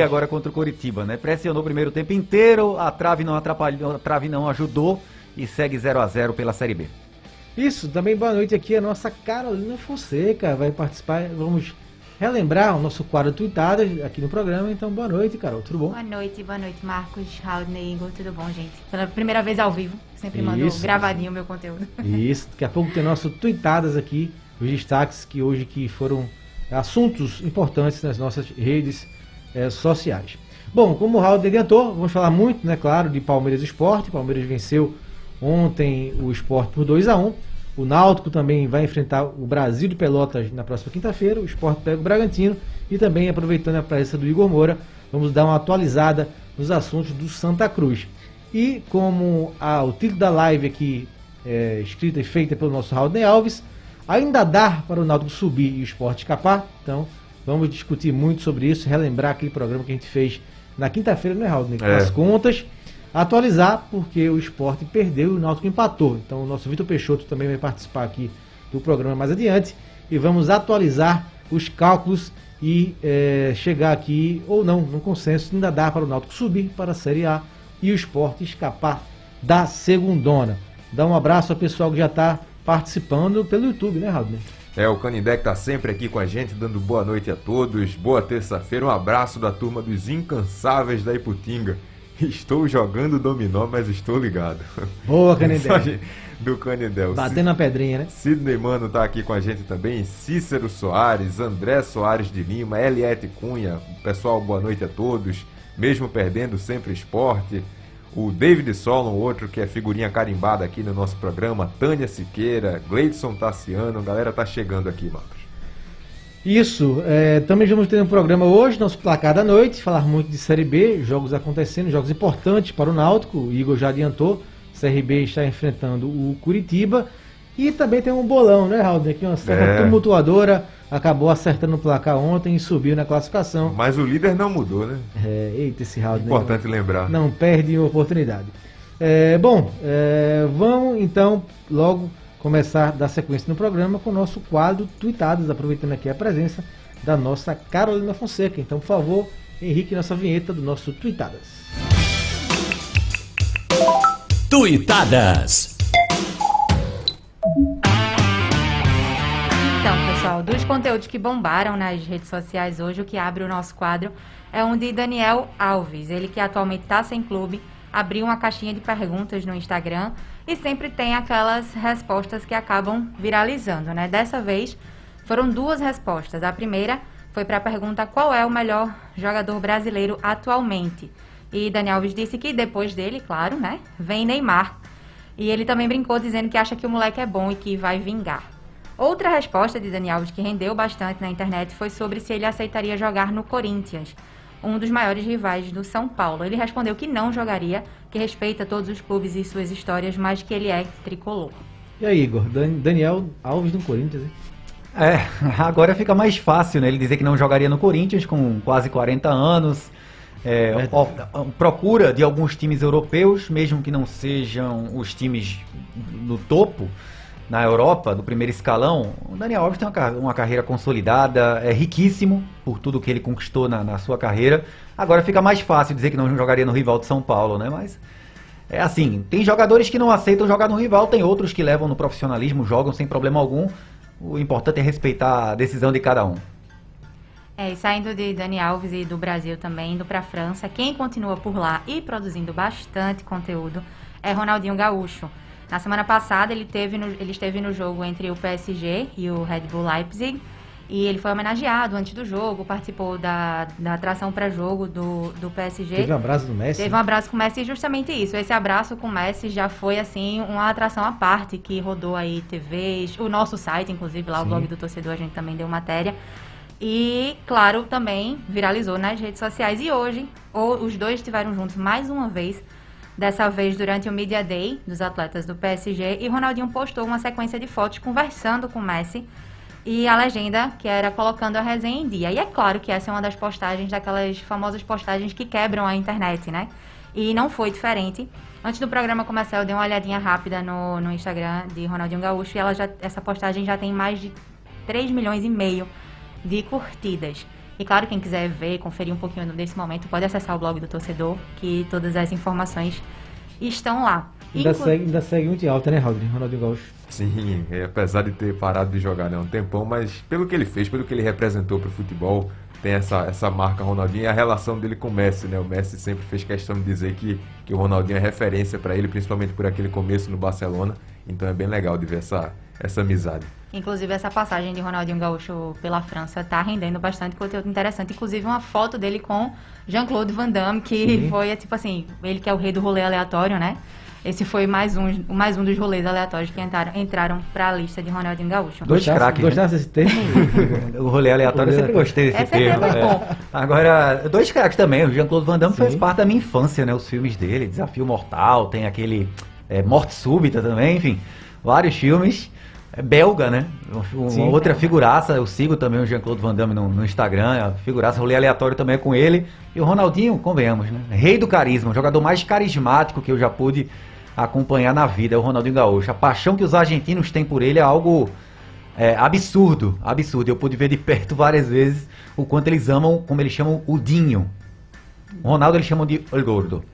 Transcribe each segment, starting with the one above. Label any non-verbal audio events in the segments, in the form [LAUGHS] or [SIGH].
E agora contra o Coritiba, né? Pressionou o primeiro tempo inteiro, a trave não atrapalhou, a trave não ajudou e segue 0 a 0 pela Série B. Isso, também boa noite aqui a nossa Carolina Fonseca vai participar, vamos relembrar o nosso quadro tweetado aqui no programa, então boa noite, Carol, tudo bom? Boa noite, boa noite, Marcos, Raul, Igor, tudo bom, gente? Pela primeira vez ao vivo, sempre mando Isso. gravadinho o meu conteúdo. Isso, daqui a pouco tem nosso tweetadas aqui, os destaques que hoje que foram assuntos importantes nas nossas redes é, sociais. Bom, como o Raul adiantou, vamos falar muito, né, claro, de Palmeiras Esporte. Palmeiras venceu ontem o Esporte por 2 a 1 O Náutico também vai enfrentar o Brasil de Pelotas na próxima quinta-feira. O Esporte pega o Bragantino. E também, aproveitando a presença do Igor Moura, vamos dar uma atualizada nos assuntos do Santa Cruz. E como a, o título da live aqui é escrita e feita pelo nosso Raul Alves, ainda dá para o Náutico subir e o Esporte escapar. Então, Vamos discutir muito sobre isso, relembrar aquele programa que a gente fez na quinta-feira, né, Raul? Com é. as contas. Atualizar, porque o esporte perdeu e o Náutico empatou. Então o nosso Vitor Peixoto também vai participar aqui do programa mais adiante. E vamos atualizar os cálculos e é, chegar aqui, ou não, no consenso, ainda dá para o Náutico subir para a Série A e o esporte escapar da segundona. Dá um abraço ao pessoal que já está participando pelo YouTube, né, Raul? É, o Canindé que tá sempre aqui com a gente, dando boa noite a todos. Boa terça-feira, um abraço da turma dos incansáveis da Iputinga. Estou jogando dominó, mas estou ligado. Boa, Canindé. [LAUGHS] do Canindé. Batendo a pedrinha, né? Sidney Mano tá aqui com a gente também. Cícero Soares, André Soares de Lima, Eliette Cunha. Pessoal, boa noite a todos. Mesmo perdendo, sempre esporte o David Solon, outro que é figurinha carimbada aqui no nosso programa, Tânia Siqueira, Gleidson Tassiano, a galera tá chegando aqui, Marcos. Isso, é, também vamos ter um programa hoje, nosso placar da noite, falar muito de Série B, jogos acontecendo, jogos importantes para o Náutico, o Igor já adiantou, CRB está enfrentando o Curitiba, e também tem um bolão, né, Raul? Aqui uma certa é. tumultuadora, acabou acertando o placar ontem e subiu na classificação. Mas o líder não mudou, né? É, eita, esse round. Importante né? lembrar. Não perde oportunidade. É, bom, é, vamos então logo começar a dar sequência no programa com o nosso quadro Tweetados, aproveitando aqui a presença da nossa Carolina Fonseca. Então, por favor, Henrique, nossa vinheta do nosso Tweetadas. Tweetadas. Pessoal, dos conteúdos que bombaram nas redes sociais hoje, o que abre o nosso quadro é um de Daniel Alves. Ele que atualmente está sem clube, abriu uma caixinha de perguntas no Instagram e sempre tem aquelas respostas que acabam viralizando, né? Dessa vez foram duas respostas. A primeira foi para a pergunta qual é o melhor jogador brasileiro atualmente. E Daniel Alves disse que depois dele, claro, né, vem Neymar. E ele também brincou dizendo que acha que o moleque é bom e que vai vingar. Outra resposta de Dani Alves que rendeu bastante na internet foi sobre se ele aceitaria jogar no Corinthians, um dos maiores rivais do São Paulo. Ele respondeu que não jogaria, que respeita todos os clubes e suas histórias, mas que ele é tricolor. E aí, Igor? Daniel Alves no Corinthians, hein? É, [LAUGHS] agora fica mais fácil, né? Ele dizer que não jogaria no Corinthians com quase 40 anos. É, ó, procura de alguns times europeus, mesmo que não sejam os times no topo, na Europa, no primeiro escalão, o Daniel Alves tem uma, uma carreira consolidada, é riquíssimo por tudo que ele conquistou na, na, sua carreira. Agora fica mais fácil dizer que não jogaria no rival de São Paulo, né? Mas é assim, tem jogadores que não aceitam jogar no rival, tem outros que levam no profissionalismo, jogam sem problema algum. O importante é respeitar a decisão de cada um. É, e saindo de Dani Alves e do Brasil também, indo para a França, quem continua por lá e produzindo bastante conteúdo é Ronaldinho Gaúcho. Na semana passada, ele, teve no, ele esteve no jogo entre o PSG e o Red Bull Leipzig. E ele foi homenageado antes do jogo, participou da, da atração para jogo do, do PSG. Teve um abraço do Messi? Teve um abraço com o Messi, justamente isso. Esse abraço com o Messi já foi, assim, uma atração à parte que rodou aí TVs, o nosso site, inclusive, lá Sim. o blog do torcedor, a gente também deu matéria. E, claro, também viralizou nas redes sociais. E hoje, os dois estiveram juntos mais uma vez dessa vez durante o Media Day dos atletas do PSG, e Ronaldinho postou uma sequência de fotos conversando com Messi e a legenda que era colocando a resenha em dia. E é claro que essa é uma das postagens, daquelas famosas postagens que quebram a internet, né? E não foi diferente. Antes do programa começar, eu dei uma olhadinha rápida no, no Instagram de Ronaldinho Gaúcho e ela já, essa postagem já tem mais de 3 milhões e meio de curtidas. E claro, quem quiser ver, conferir um pouquinho desse momento, pode acessar o blog do torcedor, que todas as informações estão lá. Ainda, Inclu- segue, ainda segue muito em alta, né, Raul? Ronaldinho Gaúcho. Sim, é, apesar de ter parado de jogar né, um tempão, mas pelo que ele fez, pelo que ele representou para o futebol, tem essa, essa marca Ronaldinho e a relação dele com o Messi, né? O Messi sempre fez questão de dizer que, que o Ronaldinho é referência para ele, principalmente por aquele começo no Barcelona. Então é bem legal de ver essa, essa amizade. Inclusive, essa passagem de Ronaldinho Gaúcho pela França tá rendendo bastante conteúdo interessante. Inclusive, uma foto dele com Jean-Claude Van Damme, que Sim. foi, tipo assim, ele que é o rei do rolê aleatório, né? Esse foi mais um, mais um dos rolês aleatórios que entraram, entraram pra lista de Ronaldinho Gaúcho. Dois craques, né? Gostasse desse termo? [LAUGHS] O rolê aleatório eu sempre gostei desse É sempre termo. é. bom. Agora, dois craques também. O Jean-Claude Van Damme Sim. fez parte da minha infância, né? Os filmes dele, Desafio Mortal, tem aquele é, Morte Súbita também, enfim. Vários filmes. É belga, né? Uma Sim. outra figuraça, eu sigo também o Jean-Claude Van Damme no, no Instagram, a figuraça, rolê aleatório também é com ele. E o Ronaldinho, convenhamos, né? Rei do carisma, o jogador mais carismático que eu já pude acompanhar na vida, é o Ronaldinho Gaúcho. A paixão que os argentinos têm por ele é algo é, absurdo, absurdo. Eu pude ver de perto várias vezes o quanto eles amam, como eles chamam, o Dinho. O Ronaldo eles chamam de El Gordo.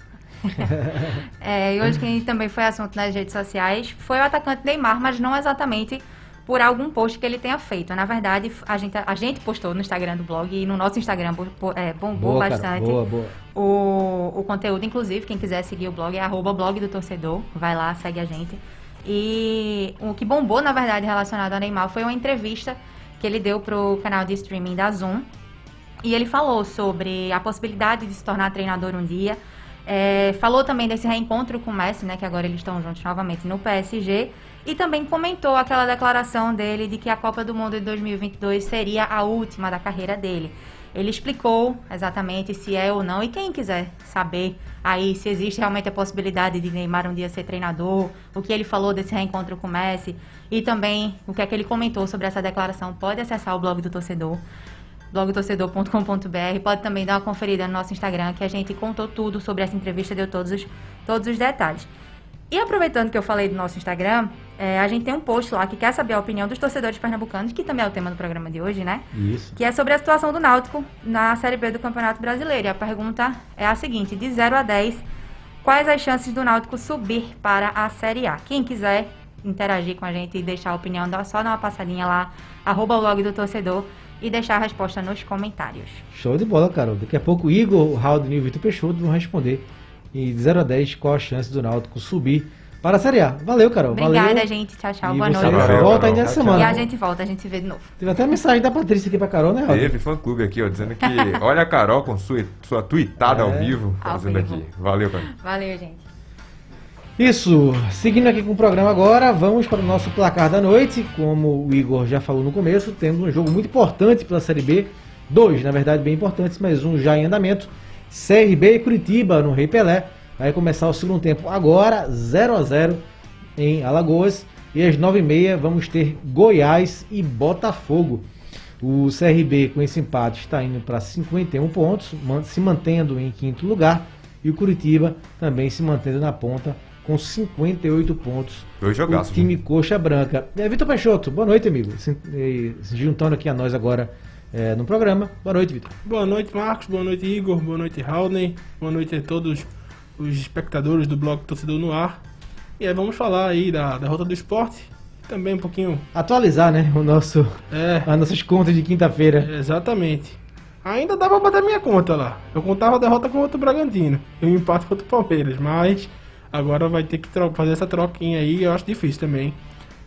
[LAUGHS] É, e hoje quem também foi assunto nas redes sociais foi o atacante Neymar, mas não exatamente por algum post que ele tenha feito. Na verdade, a gente, a gente postou no Instagram do blog e no nosso Instagram é, bombou boa, bastante Boa, boa. o, o conteúdo. Inclusive, quem quiser seguir o blog é arroba blog do torcedor. Vai lá, segue a gente. E o que bombou, na verdade, relacionado ao Neymar foi uma entrevista que ele deu pro canal de streaming da Zoom. E ele falou sobre a possibilidade de se tornar treinador um dia. É, falou também desse reencontro com o Messi, né? Que agora eles estão juntos novamente no PSG. E também comentou aquela declaração dele de que a Copa do Mundo de 2022 seria a última da carreira dele. Ele explicou exatamente se é ou não. E quem quiser saber aí se existe realmente a possibilidade de Neymar um dia ser treinador, o que ele falou desse reencontro com o Messi e também o que é que ele comentou sobre essa declaração, pode acessar o blog do torcedor blogtorcedor.com.br. Pode também dar uma conferida no nosso Instagram, que a gente contou tudo sobre essa entrevista, deu todos os, todos os detalhes. E aproveitando que eu falei do nosso Instagram, é, a gente tem um post lá que quer saber a opinião dos torcedores pernambucanos, que também é o tema do programa de hoje, né? Isso. Que é sobre a situação do Náutico na Série B do Campeonato Brasileiro. E a pergunta é a seguinte: de 0 a 10, quais as chances do Náutico subir para a Série A? Quem quiser interagir com a gente e deixar a opinião, dá só dar uma passadinha lá, arroba o blog do torcedor e deixar a resposta nos comentários. Show de bola, Carol. Daqui a pouco o Igor, o Raul e o Vitor Peixoto vão responder. E de 0 a 10, qual a chance do Náutico subir para a Série A? Valeu, Carol. Obrigada, Valeu. gente. Tchau, tchau. E Boa noite. Valeu, volta Carol. ainda essa Tchau, semana. E a gente volta, a gente se vê de novo. Teve até a mensagem da Patrícia aqui pra Carol, né, Raul? Teve fã clube aqui, ó, dizendo que olha a Carol com sua, sua tweetada É. ao vivo, Ao fazendo vivo. aqui. Valeu, Carol. Valeu, gente. Isso, seguindo aqui com o programa agora, vamos para o nosso placar da noite. Como o Igor já falou no começo, temos um jogo muito importante pela Série B. Dois, na verdade, bem importantes, mas um já em andamento. CRB e Curitiba no Rei Pelé. Vai começar o segundo tempo agora, 0 a 0 em Alagoas. E às 9h30 vamos ter Goiás e Botafogo. O CRB com esse empate está indo para 51 pontos, se mantendo em quinto lugar. E o Curitiba também se mantendo na ponta com 58 pontos. Dois jogaços, O time né? coxa branca. É, Vitor Peixoto, boa noite, amigo. Se, se juntando aqui a nós agora eh, no programa. Boa noite, Vitor. Boa noite, Marcos. Boa noite, Igor. Boa noite, Raulney. Boa noite a todos os espectadores do blog Torcedor no Ar. E aí vamos falar aí da derrota do esporte. Também um pouquinho. Atualizar, né, o nosso, É, as nossas contas de quinta-feira. exatamente. Ainda dá pra botar minha conta lá. Eu contava a derrota contra o Bragantino e o empate contra o Palmeiras, mas agora vai ter que fazer essa troquinha aí. Eu acho difícil também.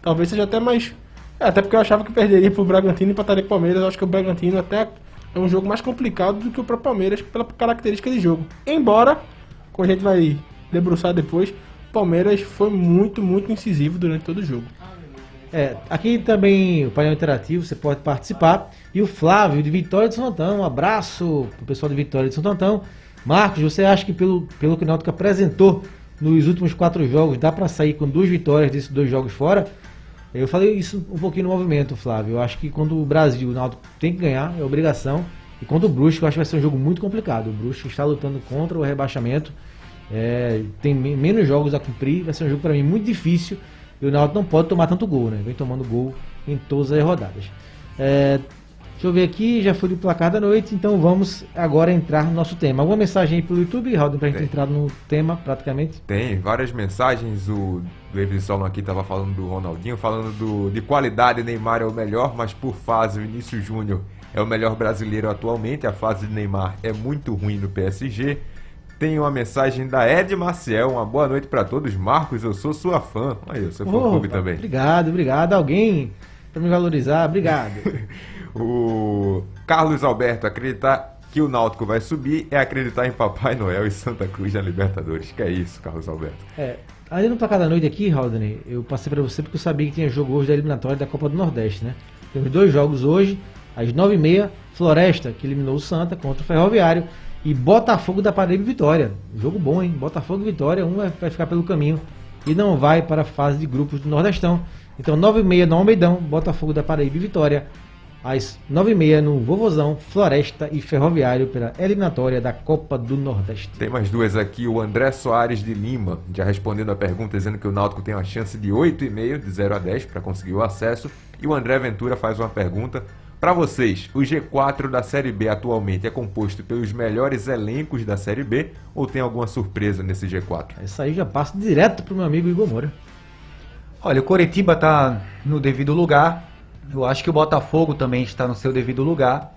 Talvez seja até mais. É, até porque eu achava que perderia pro Bragantino e empataria com o Palmeiras. Eu acho que o Bragantino até é um jogo mais complicado do que o próprio Palmeiras pela característica de jogo. Embora, como a gente vai debruçar depois, o Palmeiras foi muito, muito incisivo durante todo o jogo. É, aqui também o painel interativo, você pode participar. E o Flávio de Vitória de Santo Antão, um abraço pro pessoal de Vitória de Santo Antão. Marcos, você acha que pelo, pelo que o Náutico apresentou nos últimos quatro jogos, dá para sair com duas vitórias desses dois jogos fora? Eu falei isso um pouquinho no movimento, Flávio. Eu acho que quando o Brasil, o Náutico tem que ganhar, é obrigação. E contra o Brusque, eu acho que vai ser um jogo muito complicado. O Brusque está lutando contra o rebaixamento. É, tem me- menos jogos a cumprir. Vai ser um jogo para mim muito difícil. E o Náutico não pode tomar tanto gol, né? Vem tomando gol em todas as rodadas. É, Deixa eu ver aqui, já foi do placar da noite, então vamos agora entrar no nosso tema. Alguma mensagem aí pelo YouTube, Raul, pra gente Tem. entrar no tema praticamente? Tem várias mensagens. O David Solon aqui estava falando do Ronaldinho, falando do, de qualidade. Neymar é o melhor, mas por fase, o Vinícius Júnior é o melhor brasileiro atualmente. A fase de Neymar é muito ruim no PSG. Tem uma mensagem da Ed Maciel. Uma boa noite para todos. Marcos, eu sou sua fã. Aí, eu sou fã Opa, clube também. Obrigado, obrigado. Alguém pra me valorizar, obrigado. [LAUGHS] O Carlos Alberto acreditar que o Náutico vai subir é acreditar em Papai Noel e Santa Cruz na Libertadores. Que é isso, Carlos Alberto. É, ali no placar da noite aqui, Haldane, eu passei pra você porque eu sabia que tinha jogo hoje da eliminatória da Copa do Nordeste, né? Temos dois jogos hoje, às 9h30, Floresta, que eliminou o Santa contra o Ferroviário, e Botafogo da Paraíba Vitória. Jogo bom, hein? Botafogo e Vitória, um vai vai ficar pelo caminho e não vai para a fase de grupos do Nordestão. Então, 9h30 no Almeidão, Botafogo da Paraíba e Vitória. Às 9h30 no Vovozão, Floresta e Ferroviário pela eliminatória da Copa do Nordeste. Tem mais duas aqui. O André Soares de Lima, já respondendo a pergunta, dizendo que o Náutico tem uma chance de 8,5 de 0 a 10 para conseguir o acesso. E o André Ventura faz uma pergunta. Para vocês, o G4 da Série B atualmente é composto pelos melhores elencos da Série B ou tem alguma surpresa nesse G4? Essa aí já passa direto pro meu amigo Igor Moura. Olha, o Coritiba está no devido lugar. Eu acho que o Botafogo também está no seu devido lugar.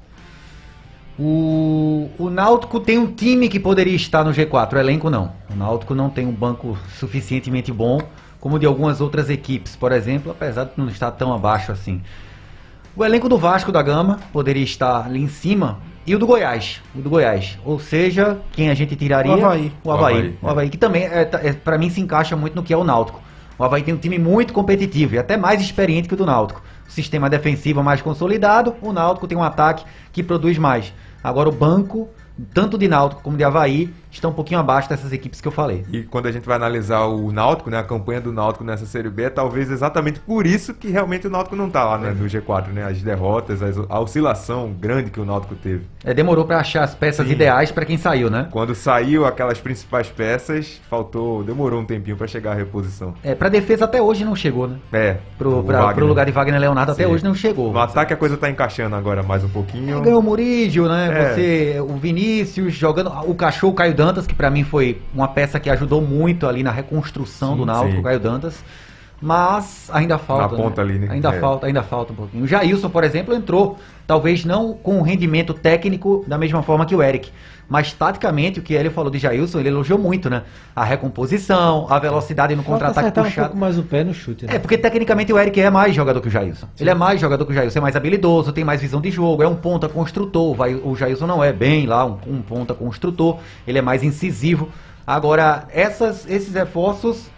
O, o Náutico tem um time que poderia estar no G4, o elenco não. O Náutico não tem um banco suficientemente bom, como de algumas outras equipes, por exemplo, apesar de não estar tão abaixo assim. O elenco do Vasco da Gama poderia estar ali em cima. E o do Goiás. O do Goiás. Ou seja, quem a gente tiraria? O Avaí. O Havaí. O Avaí, O Havaí, que também, é, é, para mim, se encaixa muito no que é o Náutico. O Havaí tem um time muito competitivo e até mais experiente que o do Náutico. Sistema defensivo mais consolidado, o Náutico tem um ataque que produz mais. Agora o banco, tanto de Náutico como de Havaí, está um pouquinho abaixo dessas equipes que eu falei. E quando a gente vai analisar o Náutico, né, a campanha do Náutico nessa Série B, é talvez exatamente por isso que realmente o Náutico não tá lá né, no G4, né? As derrotas, as- a oscilação grande que o Náutico teve. É, demorou para achar as peças Sim. ideais para quem saiu, né? Quando saiu aquelas principais peças, faltou, demorou um tempinho para chegar a reposição. É, para defesa até hoje não chegou, né? É, Pro, o pra, Wagner. pro lugar de Wagner Leonardo até Sim. hoje não chegou. No ataque a coisa tá encaixando agora mais um pouquinho. Ganhou o Murígio, né? É. Você, o Vinícius jogando. O cachorro Caio Dantas, que pra mim foi uma peça que ajudou muito ali na reconstrução Sim, do Náutico, sim. o Caio Dantas. Mas ainda falta. Na ponta né? ali, né? Ainda É. falta, ainda falta um pouquinho. O Jailson, por exemplo, entrou, talvez não com o rendimento técnico da mesma forma que o Eric. Mas taticamente, o que ele falou de Jailson, ele elogiou muito, né? A recomposição, a velocidade no contra-ataque acertar um puxado. pouco mais o pé no chute, né? É, porque tecnicamente o Eric é mais jogador que o Jailson. Ele é mais jogador que o Jailson, é mais habilidoso, tem mais visão de jogo, é um ponta construtor. Vai, o Jailson não é bem lá um, um ponta construtor, ele é mais incisivo. Agora, essas, esses reforços.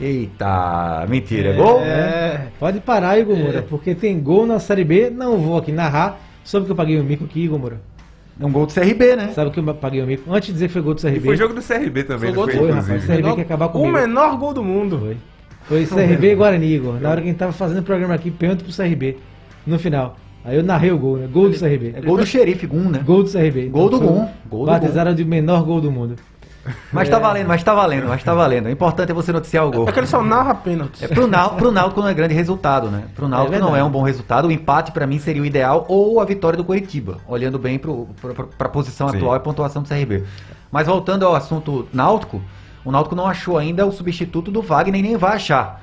Eita, mentira, é gol? É, pode parar, Igor Moura, porque tem gol na Série B. Não vou aqui narrar. Soube que eu paguei o mico aqui, Igor Moura. É um gol do CRB, né? Sabe que eu paguei o mico? Antes de dizer que foi gol do CRB. E foi jogo do CRB também, Foi não gol foi, do- Foi, rapaz, CRB quer acabar O comigo. menor gol do mundo. Foi. Foi CRB e Guarani, Igor. Na hora que a gente tava fazendo o programa aqui, pênalti pro CRB. No final. Aí eu narrei o gol, né? Gol do CRB. É gol do xerife, Gum, né? Gol do CRB. Gol do foi Gum. Gol do Batizaram de menor gol do mundo. Mas tá valendo, mas tá valendo, mas tá valendo. O importante é você noticiar o gol. É que ele só narra pênaltis. É pro, Nau, pro Náutico não é grande resultado, né? Pro Náutico não verdade. é um bom resultado. O empate pra mim seria o ideal ou a vitória do Coritiba, olhando bem pro, pro, pro, pra posição Sim. atual e pontuação do CRB. Mas voltando ao assunto Náutico, o Náutico não achou ainda o substituto do Wagner e nem vai achar.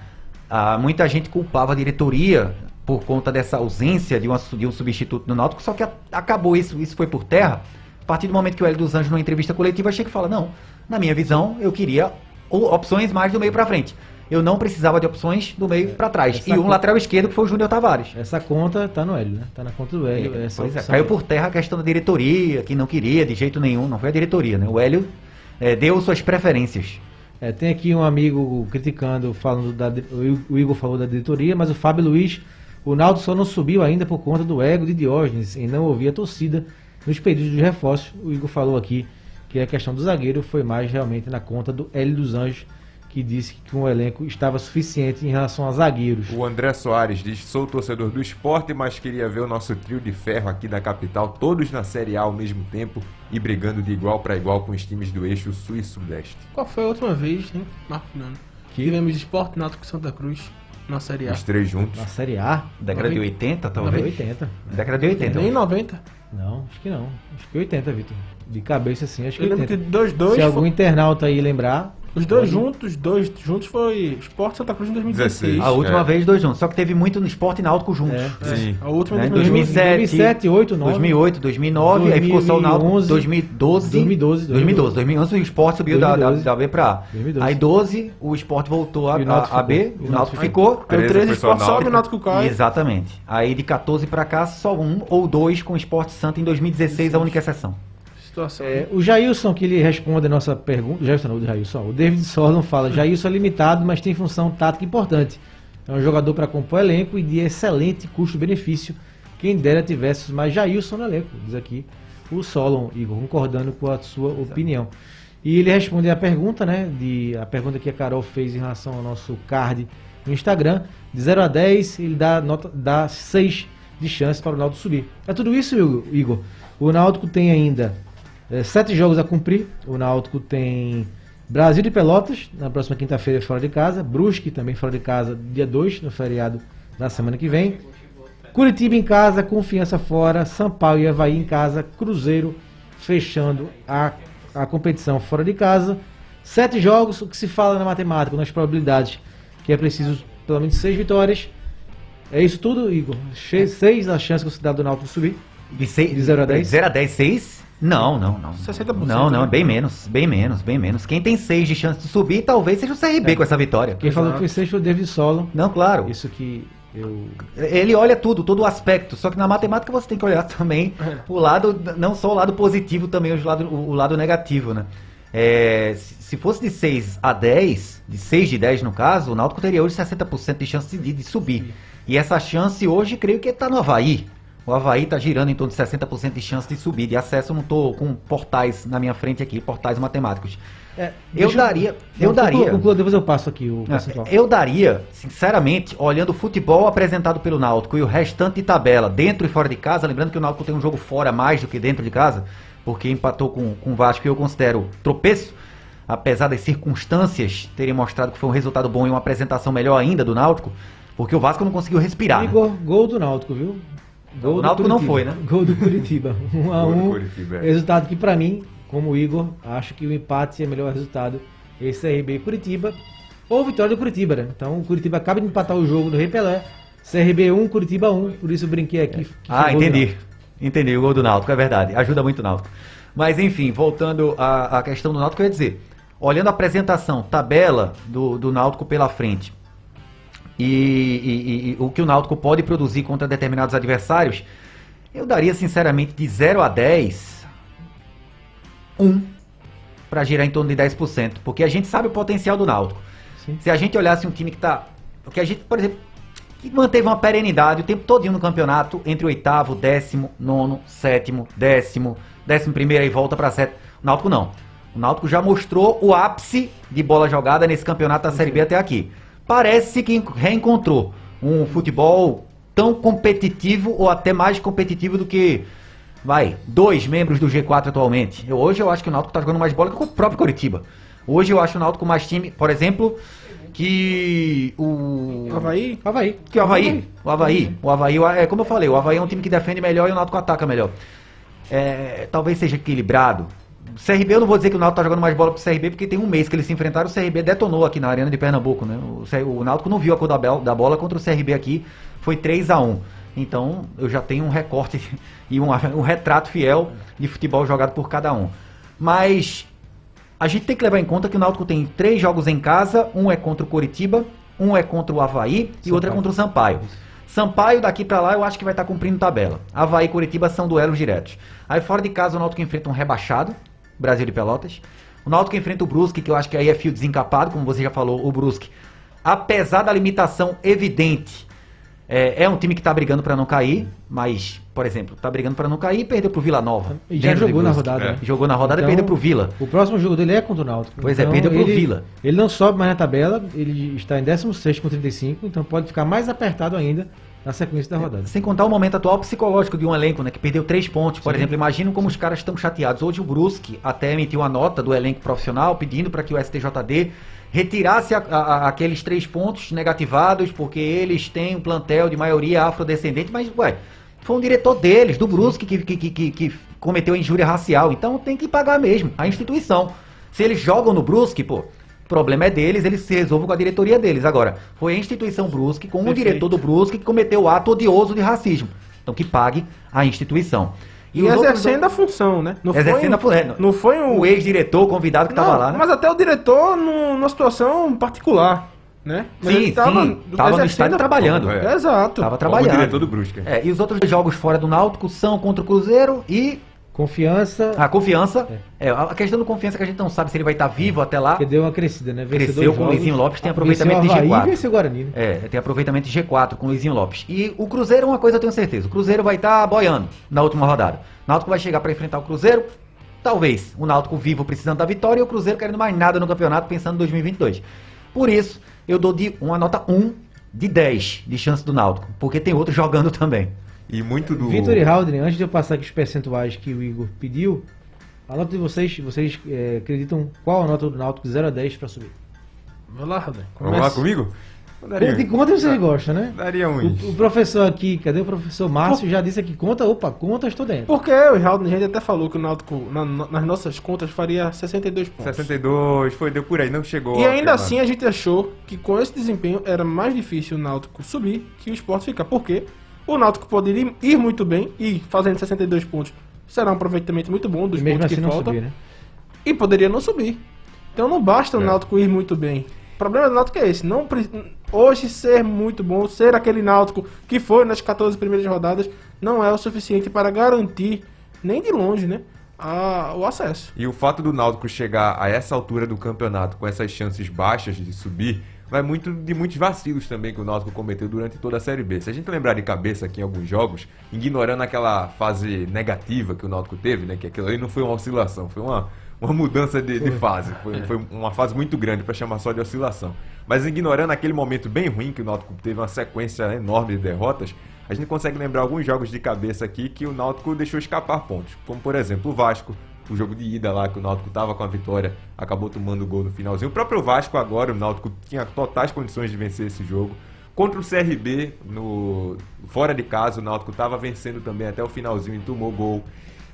Ah, muita gente culpava a diretoria por conta dessa ausência de, uma, de um substituto no Náutico, só que a- acabou isso, isso foi por terra. Partir do momento que o Hélio dos Anjos, numa entrevista coletiva, chega e fala: Não, na minha visão, eu queria opções mais do meio pra frente. Eu não precisava de opções do meio pra trás. Essa E um co- lateral esquerdo que foi o Júnior Tavares. Essa conta tá no Hélio, né? Tá na conta do Hélio. Essa Pois é, caiu por terra a questão da diretoria, que não queria de jeito nenhum. Não foi a diretoria, né? O Hélio eh, deu suas preferências. É, tem aqui um amigo criticando, falando da. O Igor falou da diretoria, mas o Fábio Luiz, o Naldo só não subiu ainda por conta do ego de Diógenes em não ouvir a torcida nos pedidos de reforço. O Igor falou aqui que a questão do zagueiro foi mais realmente na conta do Hélio dos Anjos, que disse que o elenco estava suficiente em relação a zagueiros. O André Soares diz: sou torcedor do esporte, mas queria ver o nosso trio de ferro aqui da capital, todos na Série A ao mesmo tempo e brigando de igual para igual com os times do eixo sul e sudeste. Qual foi a última vez, hein, Marco Nano? Que? Tivemos Esporte Náutico Santa Cruz. Na Série A. Os três juntos. Na Série A, Década de 80, talvez? 80. Década de 80. Nem 90. Não, acho que não. Acho que 80, Vitor. De cabeça assim, acho que Eu lembro que 80. dois, dois, Se algum internauta aí lembrar, os dois juntos, dois juntos foi Sport Santa Cruz em 2016. 16. A última É. vez, dois juntos. Só que teve muito no esporte e náutico juntos. É. É, Sim. A última Né? em 2007, 2007, 2008, 9. 2008, 2009, aí ficou só o Náutico 2011, 2012. 2012, 2012. 2011 o Sport subiu da, da, 2012. da B pra A. 2012. Aí 12 o Sport voltou a, E o a, a B, o Náutico ficou. Aí o 13 13 foi só Sport sobe, o Náutico cai. Exatamente. Aí de 14 pra cá, só um ou dois com o Sport Santo em 2016, a única exceção. Situação. É, o Jailson, que ele responde a nossa pergunta. Jailson não, o Jailson. O David Solon fala: Jailson é limitado, mas tem função tática importante. É um jogador para compor elenco e de excelente custo-benefício. Quem dera tivesse mais Jailson no elenco, diz aqui o Solon, Igor, concordando com a sua opinião. E ele responde a pergunta, né? De, a pergunta que a Carol fez em relação ao nosso card no Instagram. De 0 a 10, ele dá, nota, dá 6 de chance para o Náutico subir. É tudo isso? Igor? O Náutico tem ainda é, sete jogos a cumprir. O Náutico tem Brasil de Pelotas, na próxima quinta-feira fora de casa. Brusque também fora de casa, dia 2, no feriado da semana que vem. Curitiba em casa, Confiança fora, Sampaio e Havaí em casa, Cruzeiro fechando a, a competição fora de casa. Sete jogos, o que se fala na matemática, nas probabilidades, que é preciso pelo menos seis vitórias. É isso tudo, Igor? Che- Seis a chance que você dá do Náutico subir. De, seis, De zero a dez? 0 a 10, 6? Não, não, não. 60%, Não, não, né? é bem menos, bem menos, bem menos. Quem tem 6 de chance de subir, talvez seja o CRB com essa vitória. Quem falou que foi seis foi o David Solon. Não, claro. Isso que eu. Ele olha tudo, todo o aspecto. Só que na matemática você tem que olhar [LAUGHS] também o lado, não só o lado positivo, também o lado, o, lado negativo, né? É, se se fosse de 6 a 10, de 6 de 10 no caso, o Náutico teria hoje 60% de chance de, de subir. E essa chance hoje, creio que está no Havaí. O Havaí está girando em torno de 60% de chance de subir. De acesso, eu não estou com portais na minha frente aqui, portais matemáticos. É, Eu daria- eu Não, daria. conclua- depois eu passo aqui o É, percentual. Eu daria, sinceramente, olhando o futebol apresentado pelo Náutico e o restante de tabela, dentro e fora de casa, lembrando que o Náutico tem um jogo fora mais do que dentro de casa, porque empatou com, com o Vasco que eu considero tropeço, apesar das circunstâncias terem mostrado que foi um resultado bom e uma apresentação melhor ainda do Náutico, porque o Vasco não conseguiu respirar. né? Gol do Náutico, viu? Gol O Náutico não foi, né? [LAUGHS] Gol do Curitiba. 1 [LAUGHS] a Gol do 1 Curitiba, é. Resultado que pra mim, como Igor, acho que o empate é o melhor resultado. Esse CRB e Curitiba. Ou vitória do Curitiba, né? Então o Curitiba acaba de empatar o jogo do Rei Pelé. CRB 1, Curitiba 1. Por isso eu brinquei aqui. que Ah, entendi. Entendi, o gol do Náutico, é verdade. Ajuda muito o Náutico. Mas enfim, voltando à, à questão do Náutico, eu ia dizer, olhando a apresentação, tabela do, do Náutico pela frente e, e- e- o que o Náutico pode produzir contra determinados adversários, eu daria sinceramente de 0 a 10, 1 para girar em torno de 10%, porque a gente sabe o potencial do Náutico. Sim. Se a gente olhasse um time que tá. Porque a gente, por exemplo, que manteve uma perenidade o tempo todinho no campeonato, entre o oitavo, décimo, nono, sétimo, décimo, décimo primeiro e volta para sétimo. O Náutico não. O Náutico já mostrou o ápice de bola jogada nesse campeonato da Série B até aqui. Parece que reencontrou um futebol tão competitivo ou até mais competitivo do que, vai, dois membros do G4 atualmente. Eu- hoje eu acho que o Náutico tá jogando mais bola que o próprio Coritiba. Hoje eu acho o Náutico mais time, por exemplo, que o Havaí? Havaí. que o Havaí, o Havaí, o Havaí, é como eu falei, o Havaí é um time que defende melhor e o Náutico ataca melhor. É, talvez seja equilibrado. CRB, eu não vou dizer que o Náutico tá jogando mais bola pro CRB, porque tem um mês que eles se enfrentaram, o CRB detonou aqui na Arena de Pernambuco, né? O, o Náutico não viu a cor da, da bola contra o CRB aqui, foi 3 a 1 Então, eu já tenho um recorte [LAUGHS] e um, um retrato fiel de futebol jogado por cada um. Mas a gente tem que levar em conta que o Náutico tem três jogos em casa, um é contra o Coritiba, um é contra o Havaí e outro é Sampaio. contra o Sampaio. Sampaio daqui pra lá eu acho que vai estar cumprindo tabela. Havaí e Curitiba são duelos diretos. Aí fora de casa o Náutico enfrenta um rebaixado, Brasil de Pelotas. O Náutico enfrenta o Brusque, que eu acho que aí é fio desencapado, como você já falou, o Brusque. Apesar da limitação evidente, é, é um time que tá brigando pra não cair, mas, por exemplo, tá brigando pra não cair e perdeu pro Vila Nova. E já dentro de jogou na rodada. É. né? Jogou na rodada e Então, perdeu pro Vila. O próximo jogo dele é contra o Náutico. Pois é, perdeu pro ele, Vila. Ele não sobe mais na tabela, ele está em 16 com 35, então pode ficar mais apertado ainda na sequência da rodada. Sem contar o momento atual psicológico de um elenco, né? Que perdeu três pontos. Por Sim. exemplo, imagina como os caras estão chateados. Hoje o Brusque até emitiu uma nota do elenco profissional pedindo para que o STJD retirasse a- a- aqueles três pontos negativados, porque eles têm um plantel de maioria afrodescendente, mas, ué, foi um diretor deles, do Brusque, que, que, que, que- cometeu injúria racial. Então tem que pagar mesmo, a instituição. Se eles jogam no Brusque, pô, o problema é deles, eles se resolvam com a diretoria deles. Agora, foi a instituição Brusque, com o diretor do Brusque, que cometeu o ato odioso de racismo. Então que pague a instituição. E, outros exercendo a função, né? Não Exercendo a foi, função. Não foi um... o ex-diretor, convidado que estava lá, né? Mas até o diretor num- numa situação particular, né? Mas Sim, tava, sim, tava no estádio a- trabalhando. É. Exato. Tava Como trabalhando. diretor do Brusque. É, e os outros jogos fora do Náutico são contra o Cruzeiro e Confiança, a confiança. É, a questão do confiança que a gente não sabe se ele vai estar vivo até lá. que deu uma crescida, né? Venceu Cresceu com o Luizinho Lopes, tem venceu aproveitamento de o Avaí G4. e venceu Guarani, né? É, tem aproveitamento de G4 com o Luizinho Lopes. E o Cruzeiro, uma coisa eu tenho certeza: o Cruzeiro vai estar boiando na última rodada. O Náutico vai chegar para enfrentar o Cruzeiro. Talvez o Náutico vivo precisando da vitória e o Cruzeiro querendo mais nada no campeonato, pensando em 2022. Por isso, eu dou de uma nota 1 de 10 de chance do Náutico, porque tem outro jogando também. E muito do. Vitor e Haldren, antes de eu passar aqui os percentuais que o Igor pediu, a nota de vocês, vocês é, acreditam qual a nota do Náutico de 0 a 10 para subir? Vai lá, Raden. Vamos lá Começa. comigo? Daria- De conta vocês gostam, né? Daria uns. O, o professor aqui, cadê o professor Márcio? Já disse aqui, conta, opa, conta, estou dentro. Porque o Raul, a gente até falou que o Náutico, na- na- nas nossas contas, faria 62 pontos. 62, foi, deu por aí, não chegou. E ainda assim a gente achou que com esse desempenho era mais difícil o Náutico subir que o Sport ficar. Por quê? O Náutico poderia ir muito bem e fazendo 62 pontos será um aproveitamento muito bom dos E mesmo pontos assim que não faltam. subir, né? E poderia não subir. Então não basta o É. Náutico ir muito bem. O problema do Náutico é esse. Não, pre- hoje ser muito bom, ser aquele Náutico que foi nas 14 primeiras rodadas, não é o suficiente para garantir, nem de longe, né? a- o acesso. E o fato do Náutico chegar a essa altura do campeonato com essas chances baixas de subir vai muito de muitos vacilos também que o Náutico cometeu durante toda a Série B. Se a gente lembrar de cabeça aqui em alguns jogos, ignorando aquela fase negativa que o Náutico teve, né, que aquilo ali não foi uma oscilação, foi uma, uma mudança de, de fase, foi, foi uma fase muito grande para chamar só de oscilação. Mas ignorando aquele momento bem ruim que o Náutico teve uma sequência enorme de derrotas, a gente consegue lembrar alguns jogos de cabeça aqui que o Náutico deixou escapar pontos, como por exemplo o Vasco, o jogo de ida lá que o Náutico tava com a vitória, acabou tomando o gol no finalzinho. O próprio Vasco agora, o Náutico tinha totais condições de vencer esse jogo. Contra o CRB, no fora de casa, o Náutico estava vencendo também até o finalzinho e tomou gol.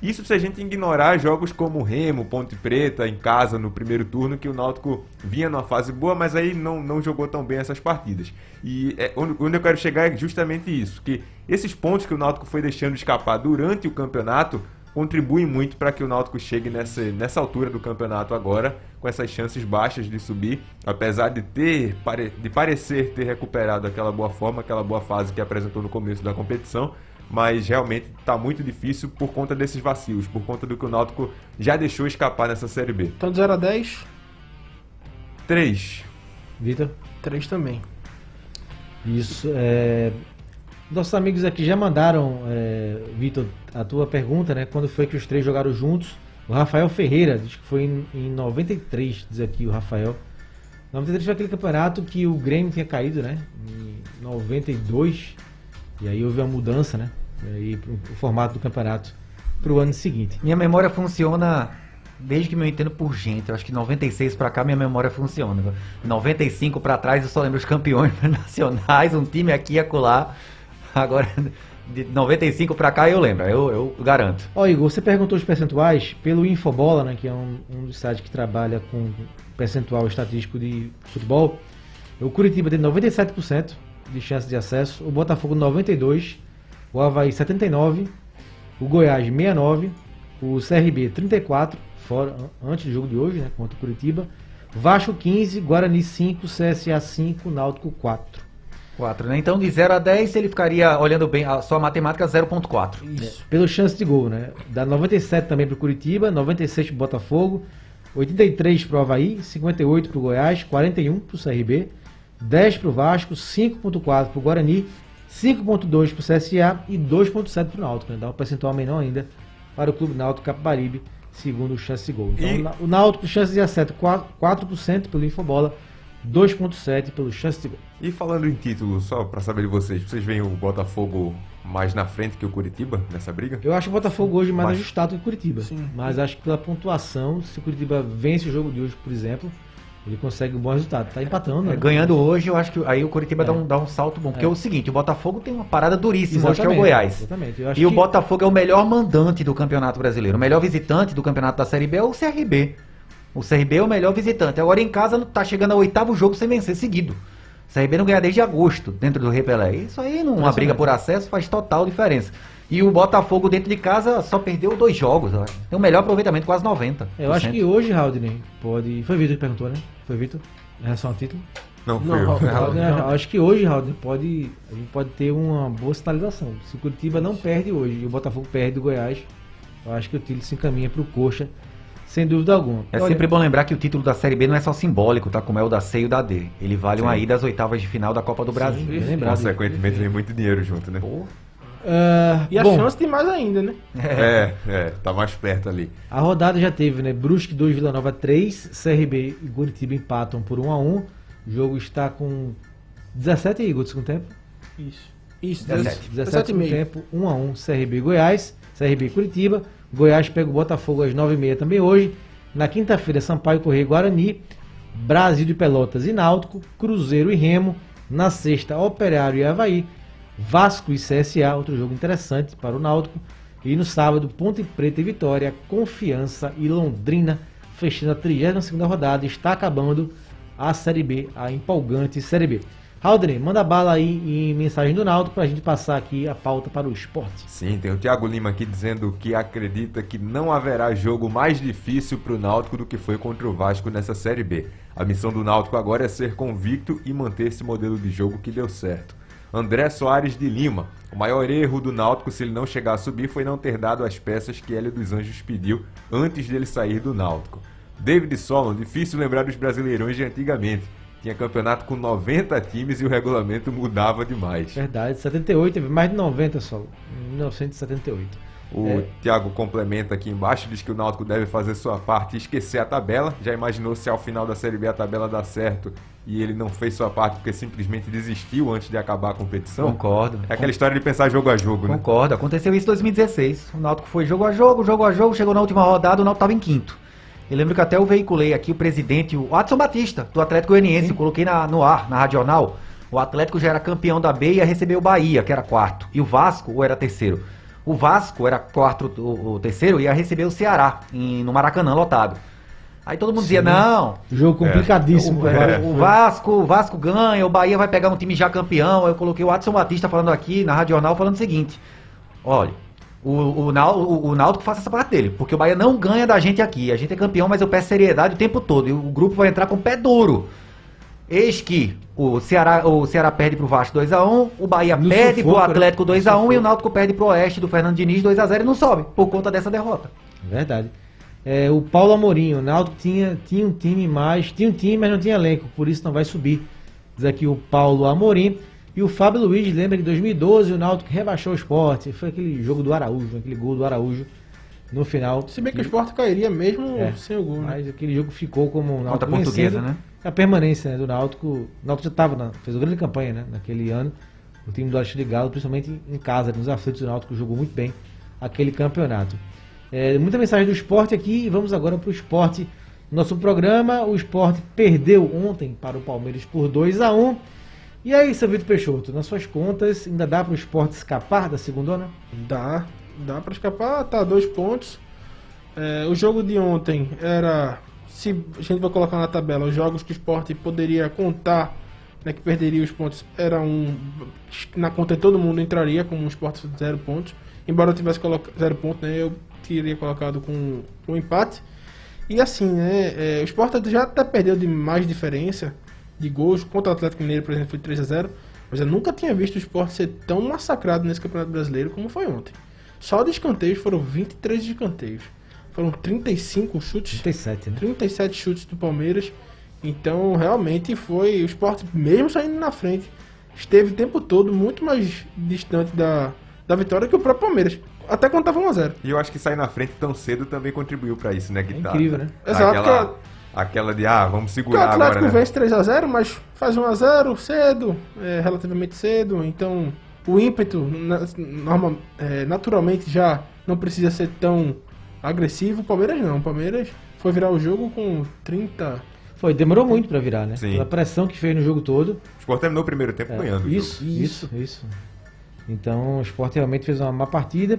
Isso se a gente ignorar jogos como Remo, Ponte Preta, em casa no primeiro turno, que o Náutico vinha numa fase boa, mas aí não, não jogou tão bem essas partidas. E é, onde eu quero chegar é justamente isso, que esses pontos que o Náutico foi deixando escapar durante o campeonato contribuem muito para que o Náutico chegue nessa, nessa altura do campeonato agora, com essas chances baixas de subir, apesar de ter de parecer ter recuperado aquela boa forma, aquela boa fase que apresentou no começo da competição, mas realmente está muito difícil por conta desses vacilos, por conta do que o Náutico já deixou escapar nessa Série B. Então de 0 a 10, 3. Vitor? 3 também. Isso. É... Nossos amigos aqui já mandaram, é, Vitor, a tua pergunta, né? Quando foi que os três jogaram juntos? O Rafael Ferreira, diz que foi em, em 93, diz aqui o Rafael. 93 foi aquele campeonato que o Grêmio tinha caído, né? Em 92. E aí houve uma mudança, né? E aí o formato do campeonato para o ano seguinte. Minha memória funciona desde que me entendo por gente. Eu acho que 96 pra cá minha memória funciona. 95 pra trás eu só lembro os campeões [LAUGHS] nacionais, um time aqui e acolá. Agora, de 95 pra cá eu lembro, eu, eu garanto. Ó, Igor, você perguntou os percentuais pelo Infobola, né, que é um, um dos sites que trabalha com percentual estatístico de futebol. O Curitiba tem 97% de chance de acesso, o Botafogo 92%, o Havaí 79%, o Goiás 69%, o CRB 34%, fora, an- antes do jogo de hoje, né, contra o Curitiba, Vasco 15%, Guarani 5%, CSA 5%, Náutico 4%. 4, né? Então de 0 a 10 ele ficaria, olhando bem, a só a matemática 0.4. Isso. Pelo chance de gol, né? Dá 97 também pro Curitiba, 96 pro Botafogo, 83 pro Havaí, 58 pro Goiás, 41 pro CRB, 10 pro Vasco, 5.4 pro Guarani, 5.2 pro CSA e 2.7 pro Náutico, né? Dá um percentual menor ainda para o Clube Náutico Capibaribe, segundo o chance de gol. Então, E- o o Náutico chance de acerto 4%, 4% pelo Infobola, 2.7 pelo chance de gol. E falando em título, só para saber de vocês, vocês veem o Botafogo mais na frente que o Curitiba nessa briga? Eu acho o Botafogo hoje mais Mas- ajustado que o Curitiba. Sim. Mas acho que pela pontuação, se o Curitiba vence o jogo de hoje, por exemplo, ele consegue um bom resultado. Tá empatando, É, né? ganhando hoje, eu acho que aí o Curitiba É. dá, um, dá um salto bom. Porque É. é o seguinte, o Botafogo tem uma parada duríssima hoje, que é o Goiás. Exatamente. Eu acho E o que- Botafogo é o melhor mandante do Campeonato Brasileiro. O melhor visitante do Campeonato da Série B é o CRB. O CRB é o melhor visitante. Agora em casa tá chegando ao oitavo jogo sem vencer seguido. O CRB não ganha desde agosto dentro do Repelé. Isso aí, numa briga por acesso, faz total diferença. E o Botafogo dentro de casa só perdeu dois jogos. eu acho. Tem o melhor aproveitamento, quase 90%. Eu acho que hoje, Haldner, pode. Foi o Vitor que perguntou, né? Foi o Vitor? Em relação ao título? Não, Não, foi eu. Raul, acho que hoje, Haldner, pode. A gente pode ter uma boa sinalização. Se o Curitiba não perde hoje e o Botafogo perde do Goiás, eu acho que o título se encaminha pro coxa, sem dúvida alguma. É Olha, sempre bom lembrar que o título da Série B não é só simbólico, tá? Como é o da C e o da D. Ele vale uma Sim. ida às oitavas de final da Copa do Brasil. bem lembrado. Consequentemente, vem muito dinheiro junto, né? Pô, ah, E a bom, chance de mais ainda, né? É, é, tá mais perto ali. A rodada já teve, né? Brusque 2, Vila Nova 3, CRB e Curitiba empatam por 1 a 1 O jogo está com 17 aí, Guto, segundo tempo? Isso. Isso, 17. 17 segundo tempo, 1 a 1 CRB e Goiás, CRB e Curitiba. Goiás pega o Botafogo às 9h30 também hoje. Na quinta-feira, Sampaio Correia Guarani, Brasil de Pelotas e Náutico, Cruzeiro e Remo. Na sexta, Operário e Havaí, Vasco e CSA, outro jogo interessante para o Náutico. E no sábado, Ponte Preta e Vitória, Confiança e Londrina, fechando a 32 rodada. Está acabando a Série B, a empolgante Série B. Haldner, manda bala aí em mensagem do Náutico para a gente passar aqui a pauta para o esporte. Sim, tem o Thiago Lima aqui dizendo que acredita que não haverá jogo mais difícil para o Náutico do que foi contra o Vasco nessa Série B. A missão do Náutico agora é ser convicto e manter esse modelo de jogo que deu certo. André Soares de Lima. O maior erro do Náutico se ele não chegar a subir foi não ter dado as peças que Hélio dos Anjos pediu antes dele sair do Náutico. David Solon, difícil lembrar dos brasileirões de antigamente. Tinha campeonato com 90 times e o regulamento mudava demais. Verdade, 78, teve mais de 90 só, em 1978. O É. Thiago complementa aqui embaixo, diz que o Náutico deve fazer sua parte e esquecer a tabela. Já imaginou se ao final da Série B a tabela dá certo e ele não fez sua parte porque simplesmente desistiu antes de acabar a competição? concordo. É aquela história de pensar jogo a jogo, né? Concordo, aconteceu isso em 2016. O Náutico foi jogo a jogo, jogo a jogo, chegou na última rodada, o Náutico estava em quinto. Eu lembro que até eu veiculei aqui o presidente, o Adson Batista, do Atlético Goianiense, eu coloquei na- no ar, na Radional. O Atlético já era campeão da B e ia receber o Bahia, que era quarto. E o Vasco, ou era terceiro? O Vasco era quarto, o, o terceiro, ia receber o Ceará, em- no Maracanã, lotado. Aí todo mundo dizia, não, Jogo complicadíssimo. o, pro é, o Vasco, o Vasco ganha, o Bahia vai pegar um time já campeão. Aí Eu coloquei o Adson Batista falando aqui na Radional falando o seguinte: olha, o, o, o, o Náutico faça essa parte dele, porque o Bahia não ganha da gente aqui. A gente é campeão, mas eu peço seriedade o tempo todo. E o grupo vai entrar com o pé duro. Eis que o Ceará, o Ceará perde pro Vasco 2x1, o Bahia No perde sufoco, pro né? Atlético No 2x1 e o Náutico perde pro Oeste do Fernando Diniz 2x0 e não sobe, por conta dessa derrota. Verdade. É, o Paulo Amorim, o Náutico tinha, tinha um time mais, tinha um time, mas não tinha elenco, por isso não vai subir. Diz aqui o Paulo Amorim. E o Fábio Luiz lembra que em 2012 o Náutico rebaixou o esporte. Foi aquele jogo do Araújo, aquele gol do Araújo no final. Se bem que o esporte cairia mesmo É. sem o gol, né? Mas aquele jogo ficou como o Náutico a portuguesa, né? A permanência né, do Náutico. O Náutico já tava, fez uma grande campanha né, naquele ano. O time do Alexandre Galo, principalmente em casa, nos aflitos do Náutico, jogou muito bem aquele campeonato. É, muita mensagem do esporte aqui e vamos agora para o esporte. Nosso programa, o esporte perdeu ontem para o Palmeiras por 2 a 1 E aí, seu Vitor Peixoto, nas suas contas, ainda dá para o esporte escapar da segunda Dá, dá pra escapar, tá dois pontos. É, o jogo de ontem era, se a gente vai colocar na tabela, os jogos que o esporte poderia contar, né, que perderia os pontos, era um, na conta todo mundo entraria como um esporte zero pontos. Embora eu tivesse colocado zero pontos, né, eu teria colocado com um empate. E assim, né, é, o esporte já até perdeu de mais diferença de gols. Contra o Atlético Mineiro, por exemplo, foi 3 a 0 Mas eu nunca tinha visto o esporte ser tão massacrado nesse Campeonato Brasileiro como foi ontem. Só de escanteios foram 23 de escanteios. Foram 35 chutes, 37, né? 37 chutes do Palmeiras. Então, realmente foi o esporte, mesmo saindo na frente, esteve o tempo todo muito mais distante da, da vitória que o próprio Palmeiras. Até quando tava 1x0. E eu acho que sair na frente tão cedo também contribuiu pra isso, né, Guitarra? incrível, né? Exato, Aquela, que aquela de, ah, vamos Porque o segurar Atlético agora, né? vence 3x0, mas faz 1x0 cedo, é, relativamente cedo. Então, o ímpeto na- norma- é, naturalmente já não precisa ser tão agressivo. O Palmeiras não. O Palmeiras foi virar o jogo com 30, Foi, demorou muito para virar, né? Sim. Pela pressão que fez no jogo todo. O Sport terminou o primeiro tempo É, ganhando. o isso, jogo. isso, isso, Então o Sport realmente fez uma má partida.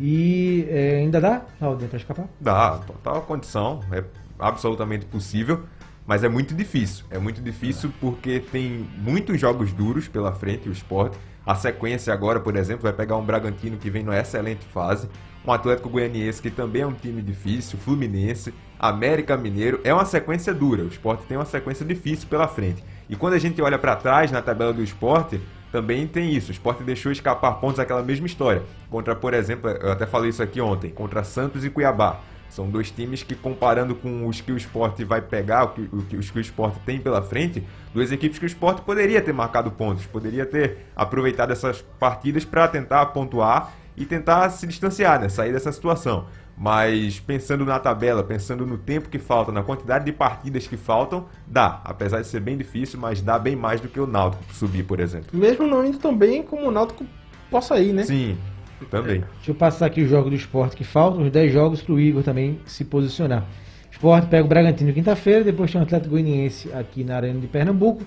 E é, ainda dá, Alden, para escapar? Dá, total condição, é absolutamente possível, mas é muito difícil. É muito difícil porque tem muitos jogos duros pela frente, o esporte. A sequência agora, por exemplo, vai pegar um Bragantino que vem numa excelente fase, um Atlético Goianiense que também é um time difícil, Fluminense, América Mineiro. É uma sequência dura, o esporte tem uma sequência difícil pela frente. E quando a gente olha para trás na tabela do esporte, também tem isso. O esporte deixou escapar pontos daquela mesma história. Contra, por exemplo, eu até falei isso aqui ontem, contra Santos e Cuiabá. São dois times que, comparando com os que o esporte vai pegar, o que, o que- os que o esporte tem pela frente, duas equipes que o esporte poderia ter marcado pontos, poderia ter aproveitado essas partidas para tentar pontuar e tentar se distanciar, né? sair dessa situação. Mas pensando na tabela, pensando no tempo que falta, na quantidade de partidas que faltam, dá. Apesar de ser bem difícil, mas dá bem mais do que o Náutico subir, por exemplo. Mesmo não indo tão bem como o Náutico possa ir, né? Sim, também. Deixa eu passar aqui os jogos do esporte que faltam, os 10 jogos para o Igor também se posicionar. Esporte pega o Bragantino quinta-feira, depois tem o Atlético Goianiense aqui na Arena de Pernambuco,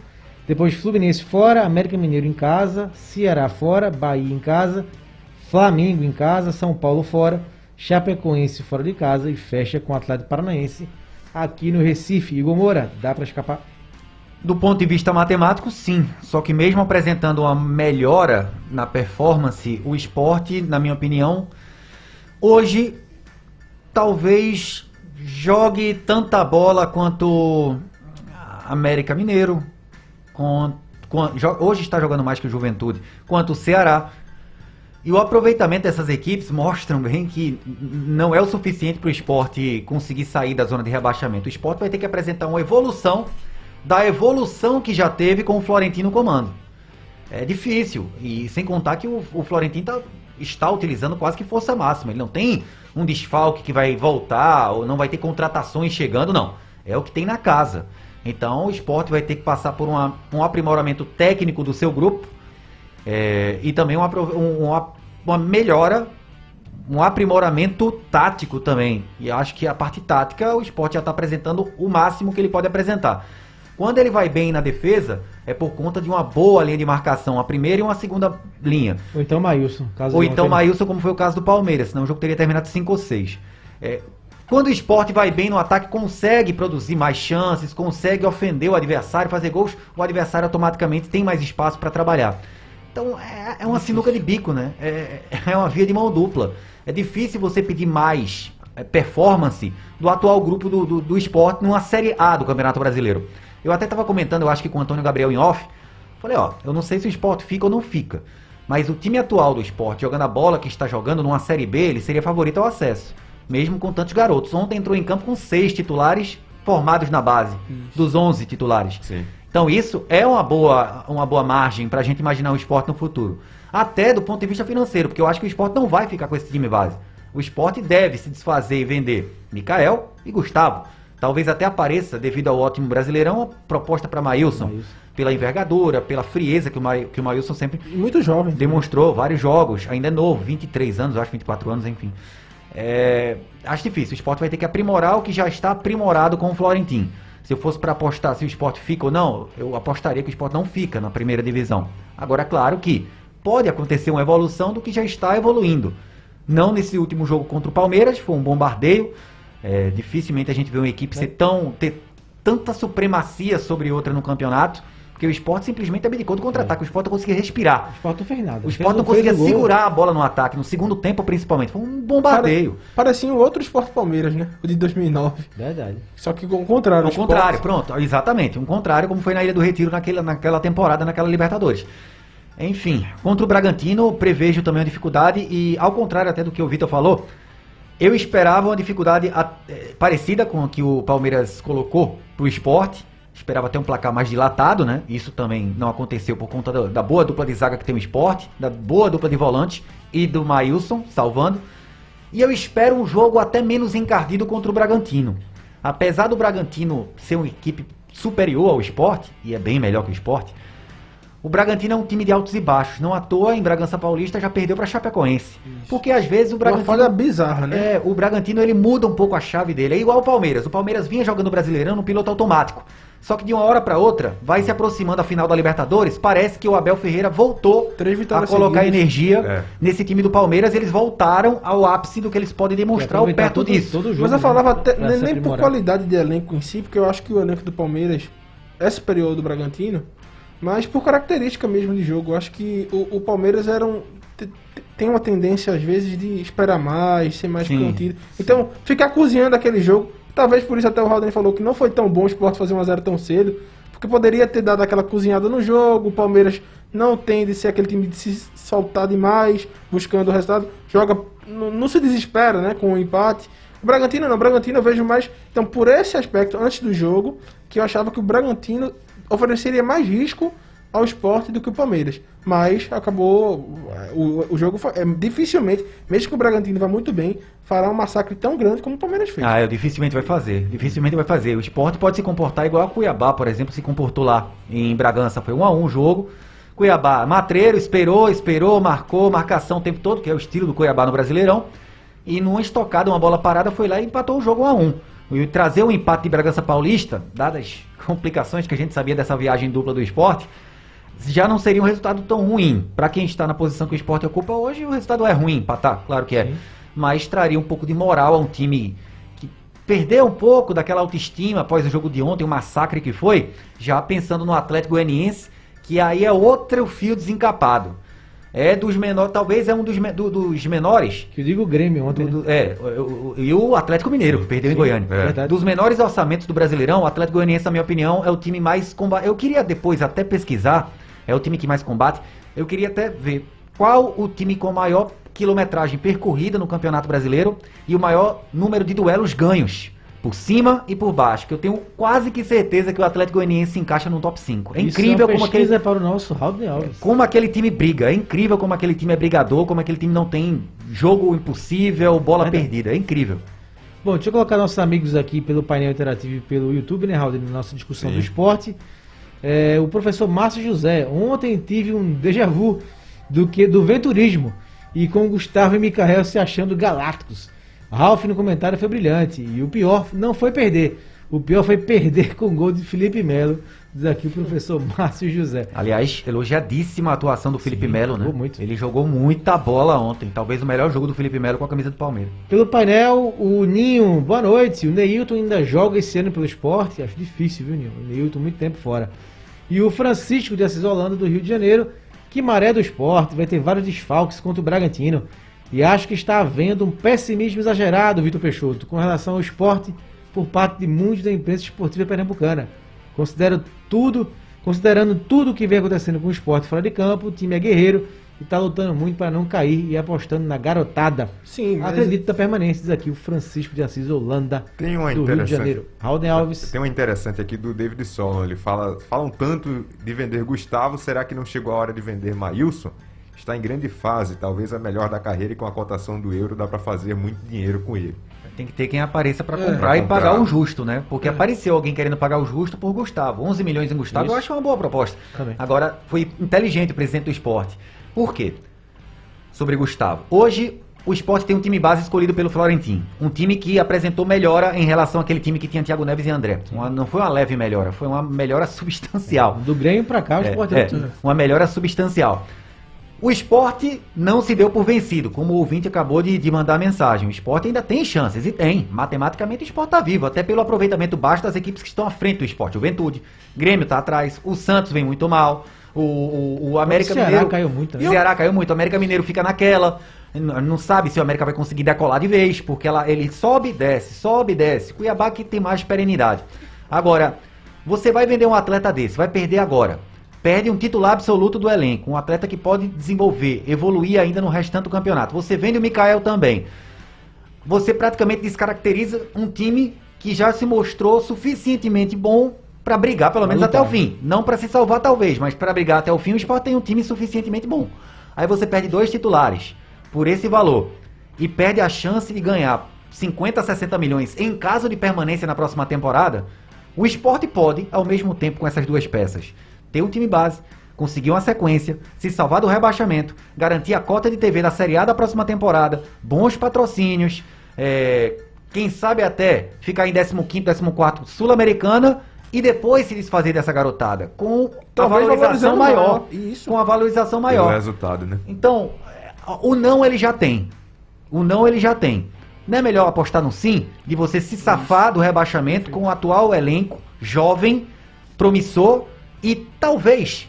depois Fluminense fora, América Mineiro em casa, Ceará fora, Bahia em casa, Flamengo em casa, São Paulo fora, Chapecoense fora de casa e fecha com o Atlético Paranaense aqui no Recife. Igor Moura, dá para escapar? Do ponto de vista matemático, sim. Só que mesmo apresentando uma melhora na performance, o esporte, na minha opinião, hoje talvez jogue tanta bola quanto América Mineiro, com, com- hoje está jogando mais que o Juventude, quanto o Ceará. E o aproveitamento dessas equipes mostram bem que não é o suficiente para o esporte conseguir sair da zona de rebaixamento. O esporte vai ter que apresentar uma evolução da evolução que já teve com o Florentino no comando. É difícil. E sem contar que o, o Florentino tá- está utilizando quase que força máxima. Ele não tem um desfalque que vai voltar, ou não vai ter contratações chegando, não. É o que tem na casa. Então o esporte vai ter que passar por uma- um aprimoramento técnico do seu grupo é, e também uma, um- uma, uma melhora, um aprimoramento tático também. E acho que a parte tática o esporte já está apresentando o máximo que ele pode apresentar. Quando ele vai bem na defesa, é por conta de uma boa linha de marcação, a primeira e uma segunda linha. Ou então Maílson, caso Ou então tenha- Maílson, como foi o caso do Palmeiras, senão o jogo teria terminado 5 ou 6. É, quando o esporte vai bem no ataque, consegue produzir mais chances, consegue ofender o adversário, fazer gols, o adversário automaticamente tem mais espaço para trabalhar. Então é, é uma sinuca de bico, né? É, é uma via de mão dupla. É difícil você pedir mais é, performance do atual grupo do, do, do esporte numa Série A do Campeonato Brasileiro. Eu até estava comentando, eu acho que com o Antônio Gabriel em off, falei, ó, eu não sei se o esporte fica ou não fica. Mas o time atual do esporte, jogando a bola que está jogando numa Série B, ele seria favorito ao acesso. Mesmo com tantos garotos. Ontem entrou em campo com seis titulares formados na base, dos 11 titulares. Sim. Então isso é uma boa, uma boa margem para a gente imaginar o esporte no futuro. Até do ponto de vista financeiro, porque eu acho que o esporte não vai ficar com esse time base. O esporte deve se desfazer e vender Mikael e Gustavo. Talvez até apareça, devido ao ótimo brasileirão, a proposta para Maílson. Maílson. Pela envergadura, pela frieza que o, Ma, que o Maílson sempre muito jovem. demonstrou vários jogos, ainda é novo, 23 anos, acho 24 anos, enfim. É, acho difícil, o esporte vai ter que aprimorar o que já está aprimorado com o Florentino. Se eu fosse para apostar se o esporte fica ou não, eu apostaria que o esporte não fica na primeira divisão. Agora, é claro que pode acontecer uma evolução do que já está evoluindo. Não nesse último jogo contra o Palmeiras, foi um bombardeio. É, dificilmente a gente vê uma equipe ser tão, ter tanta supremacia sobre outra no campeonato, porque o esporte simplesmente abdicou do contra-ataque. O esporte não conseguia respirar. O esporte não fez nada. O esporte não fez conseguia o segurar a bola no ataque, no segundo tempo principalmente. Foi um bombardeio. Pare- Parecia um outro Esporte Palmeiras, né? O de 2009. Verdade. Só que com o contrário. O contrário, pronto, exatamente. Um contrário, como foi na Ilha do Retiro naquela, naquela temporada, naquela Libertadores. Enfim, contra o Bragantino, prevejo também uma dificuldade e, ao contrário até do que o Vitor falou, eu esperava uma dificuldade eh, parecida com a que o Palmeiras colocou pro esporte. Esperava ter um placar mais dilatado, né? Isso também não aconteceu por conta da, boa dupla de zaga que tem o esporte, da boa dupla de volante e do Maílson salvando. E eu espero um jogo até menos encardido contra o Bragantino. Apesar do Bragantino ser uma equipe superior ao esporte, e é bem melhor que o esporte, O Bragantino é um time de altos e baixos. Não à toa, em Bragança Paulista já perdeu para Chapecoense. Porque às vezes o Uma Bragantino. falha bizarra, né? É, o Bragantino ele muda um pouco a chave dele. É igual o Palmeiras. O Palmeiras vinha jogando Brasileirão no piloto automático. Só que de uma hora para outra, vai se aproximando a final da Libertadores, parece que o Abel Ferreira voltou Três a colocar seguidas. energia É. nesse time do Palmeiras. Eles voltaram ao ápice do que eles podem demonstrar aproveitar perto todo- disso. todo jogo, Mas eu né, falava até, pra nem, por qualidade de elenco em si, porque eu acho que o elenco do Palmeiras é superior ao do Bragantino, mas por característica mesmo de jogo. Eu acho que o, o Palmeiras era um, te- te- tem uma tendência, às vezes, de esperar mais, ser mais Sim, contido. Então, ficar cozinhando aquele jogo, talvez por isso até o Haldane falou que não foi tão bom o Sport fazer 1x0 tão cedo, porque poderia ter dado aquela cozinhada no jogo, o Palmeiras não tem de ser aquele time de se soltar demais, buscando o resultado, joga, não, não se desespera, né, com o empate. O Bragantino não, o Bragantino eu vejo mais, então por esse aspecto, antes do jogo, que eu achava que o Bragantino ofereceria mais risco ao esporte do que o Palmeiras. Mas acabou. O, o jogo é, dificilmente, mesmo que o Bragantino vá muito bem, fará um massacre tão grande como o Palmeiras fez. Ah, dificilmente vai fazer. Dificilmente vai fazer. O esporte pode se comportar igual a Cuiabá, por exemplo, se comportou lá em Bragança. Foi um a um o jogo. Cuiabá, matreiro, esperou, esperou, marcou, marcação o tempo todo, que é o estilo do Cuiabá no Brasileirão. E numa estocada, uma bola parada, foi lá e empatou o jogo 1 a 1 E trazer o empate de Bragança Paulista, dadas as complicações que a gente sabia dessa viagem dupla do esporte, já não seria um resultado tão ruim. Para quem está na posição que o esporte ocupa hoje, o resultado é ruim, empatar, claro que é. Mas traria um pouco de moral a um time que perdeu um pouco daquela autoestima após o jogo de ontem, o massacre que foi, já pensando no Atlético Goianiense, que aí é outro fio desencapado. É dos menores, talvez é um dos, do- dos menores Que eu digo o Grêmio ontem. do- né? do- é, e o Atlético Mineiro, que perdeu em Goiânia. é. Dos menores orçamentos do Brasileirão, o Atlético Goianiense, na minha opinião, é o time mais combate. Eu queria depois até pesquisar, é o time que mais combate. Eu queria até ver qual o time com maior quilometragem percorrida no Campeonato Brasileiro e o maior número de duelos ganhos. Por cima e por baixo, que eu tenho quase que certeza que o Atlético Goianiense se encaixa no top 5. É Isso incrível uma como aquele para o nosso Raul Alves. como aquele time briga, é incrível como aquele time é brigador, como aquele time não tem jogo impossível, bola perdida, é incrível. Bom, deixa eu colocar nossos amigos aqui pelo painel interativo e pelo YouTube, né, Raul, na nossa discussão Sim. do esporte. É, o professor Márcio José, ontem tive um déjà vu do que do venturismo e com Gustavo e Micael se achando galácticos. Ralf no comentário foi brilhante e o pior não foi perder, o pior foi perder com o gol de Felipe Melo, diz aqui o professor [LAUGHS] Márcio José. Aliás, elogiadíssima a atuação do Felipe Sim, Melo, né? muito. Ele jogou muita bola ontem, talvez o melhor jogo do Felipe Melo com a camisa do Palmeiras. Pelo painel, o Ninho, boa noite. O Neilton ainda joga esse ano pelo esporte. Acho difícil, viu, Ninho? O Neilton, muito tempo fora. E o Francisco de Assis Holanda, do Rio de Janeiro. Que maré do esporte, vai ter vários desfalques contra o Bragantino. E acho que está havendo um pessimismo exagerado, Vitor Peixoto, com relação ao esporte por parte de muitos da imprensa esportiva pernambucana. Considero tudo, considerando tudo o que vem acontecendo com o esporte fora de campo, o time é guerreiro e está lutando muito para não cair e apostando na garotada. Sim, mas Acredito na permanência, diz aqui o Francisco de Assis Holanda, Tem uma do Rio de. Janeiro. Raulden Alves. Tem uma interessante aqui do David Solon. Ele fala, falam tanto de vender Gustavo, será que não chegou a hora de vender Maílson? Está em grande fase, talvez a melhor da carreira e com a cotação do euro dá para fazer muito dinheiro com ele. Tem que ter quem apareça pra É. comprar Pra e pagar o justo, né? Porque apareceu alguém querendo pagar o justo por Gustavo. 11 milhões em Gustavo, Isso. eu acho uma boa proposta. Também. Agora, foi inteligente o presidente do esporte. Por quê? Sobre Gustavo. Hoje, o esporte tem um time base escolhido pelo Florentino. Um time que apresentou melhora em relação àquele time que tinha Thiago Neves e André. Uma- não foi uma leve melhora, foi uma melhora [LAUGHS] substancial. Do Grêmio pra cá, o É, esporte é, é, tudo. uma melhora substancial. O esporte não se deu por vencido, como o ouvinte acabou de, de mandar a mensagem. O esporte ainda tem chances, e tem. Matematicamente o esporte está vivo, até pelo aproveitamento baixo das equipes que estão à frente do esporte. Juventude, Grêmio está atrás, o Santos vem muito mal, o, o, o América Ceará Mineiro. caiu muito, né? O Ceará caiu muito, o América Mineiro fica naquela. Não sabe se o América vai conseguir decolar de vez, porque ela, ele sobe e desce, sobe e desce. Cuiabá que tem mais perenidade. Agora, você vai vender um atleta desse, vai perder agora. Perde um titular absoluto do elenco, um atleta que pode desenvolver, evoluir ainda no restante do campeonato. Você vende o Mikael também. Você praticamente descaracteriza um time que já se mostrou suficientemente bom para brigar pelo menos até o fim. Não para se salvar talvez, mas para brigar até o fim, o Sport tem um time suficientemente bom. Aí você perde dois titulares por esse valor e perde a chance de ganhar 50, 60 milhões em caso de permanência na próxima temporada. O esporte pode, ao mesmo tempo com essas duas peças, ter um time base, conseguir uma sequência, se salvar do rebaixamento, garantir a cota de TV da Série A da próxima temporada, bons patrocínios, é, quem sabe até ficar em 15º, 14º Sul-Americana e depois se desfazer dessa garotada com Talvez a valorização maior. Isso. com a valorização Pelo maior. resultado, né? Então, o não ele já tem. O não ele já tem. Não é melhor apostar no sim de você se safar do rebaixamento com o atual elenco jovem, promissor e talvez,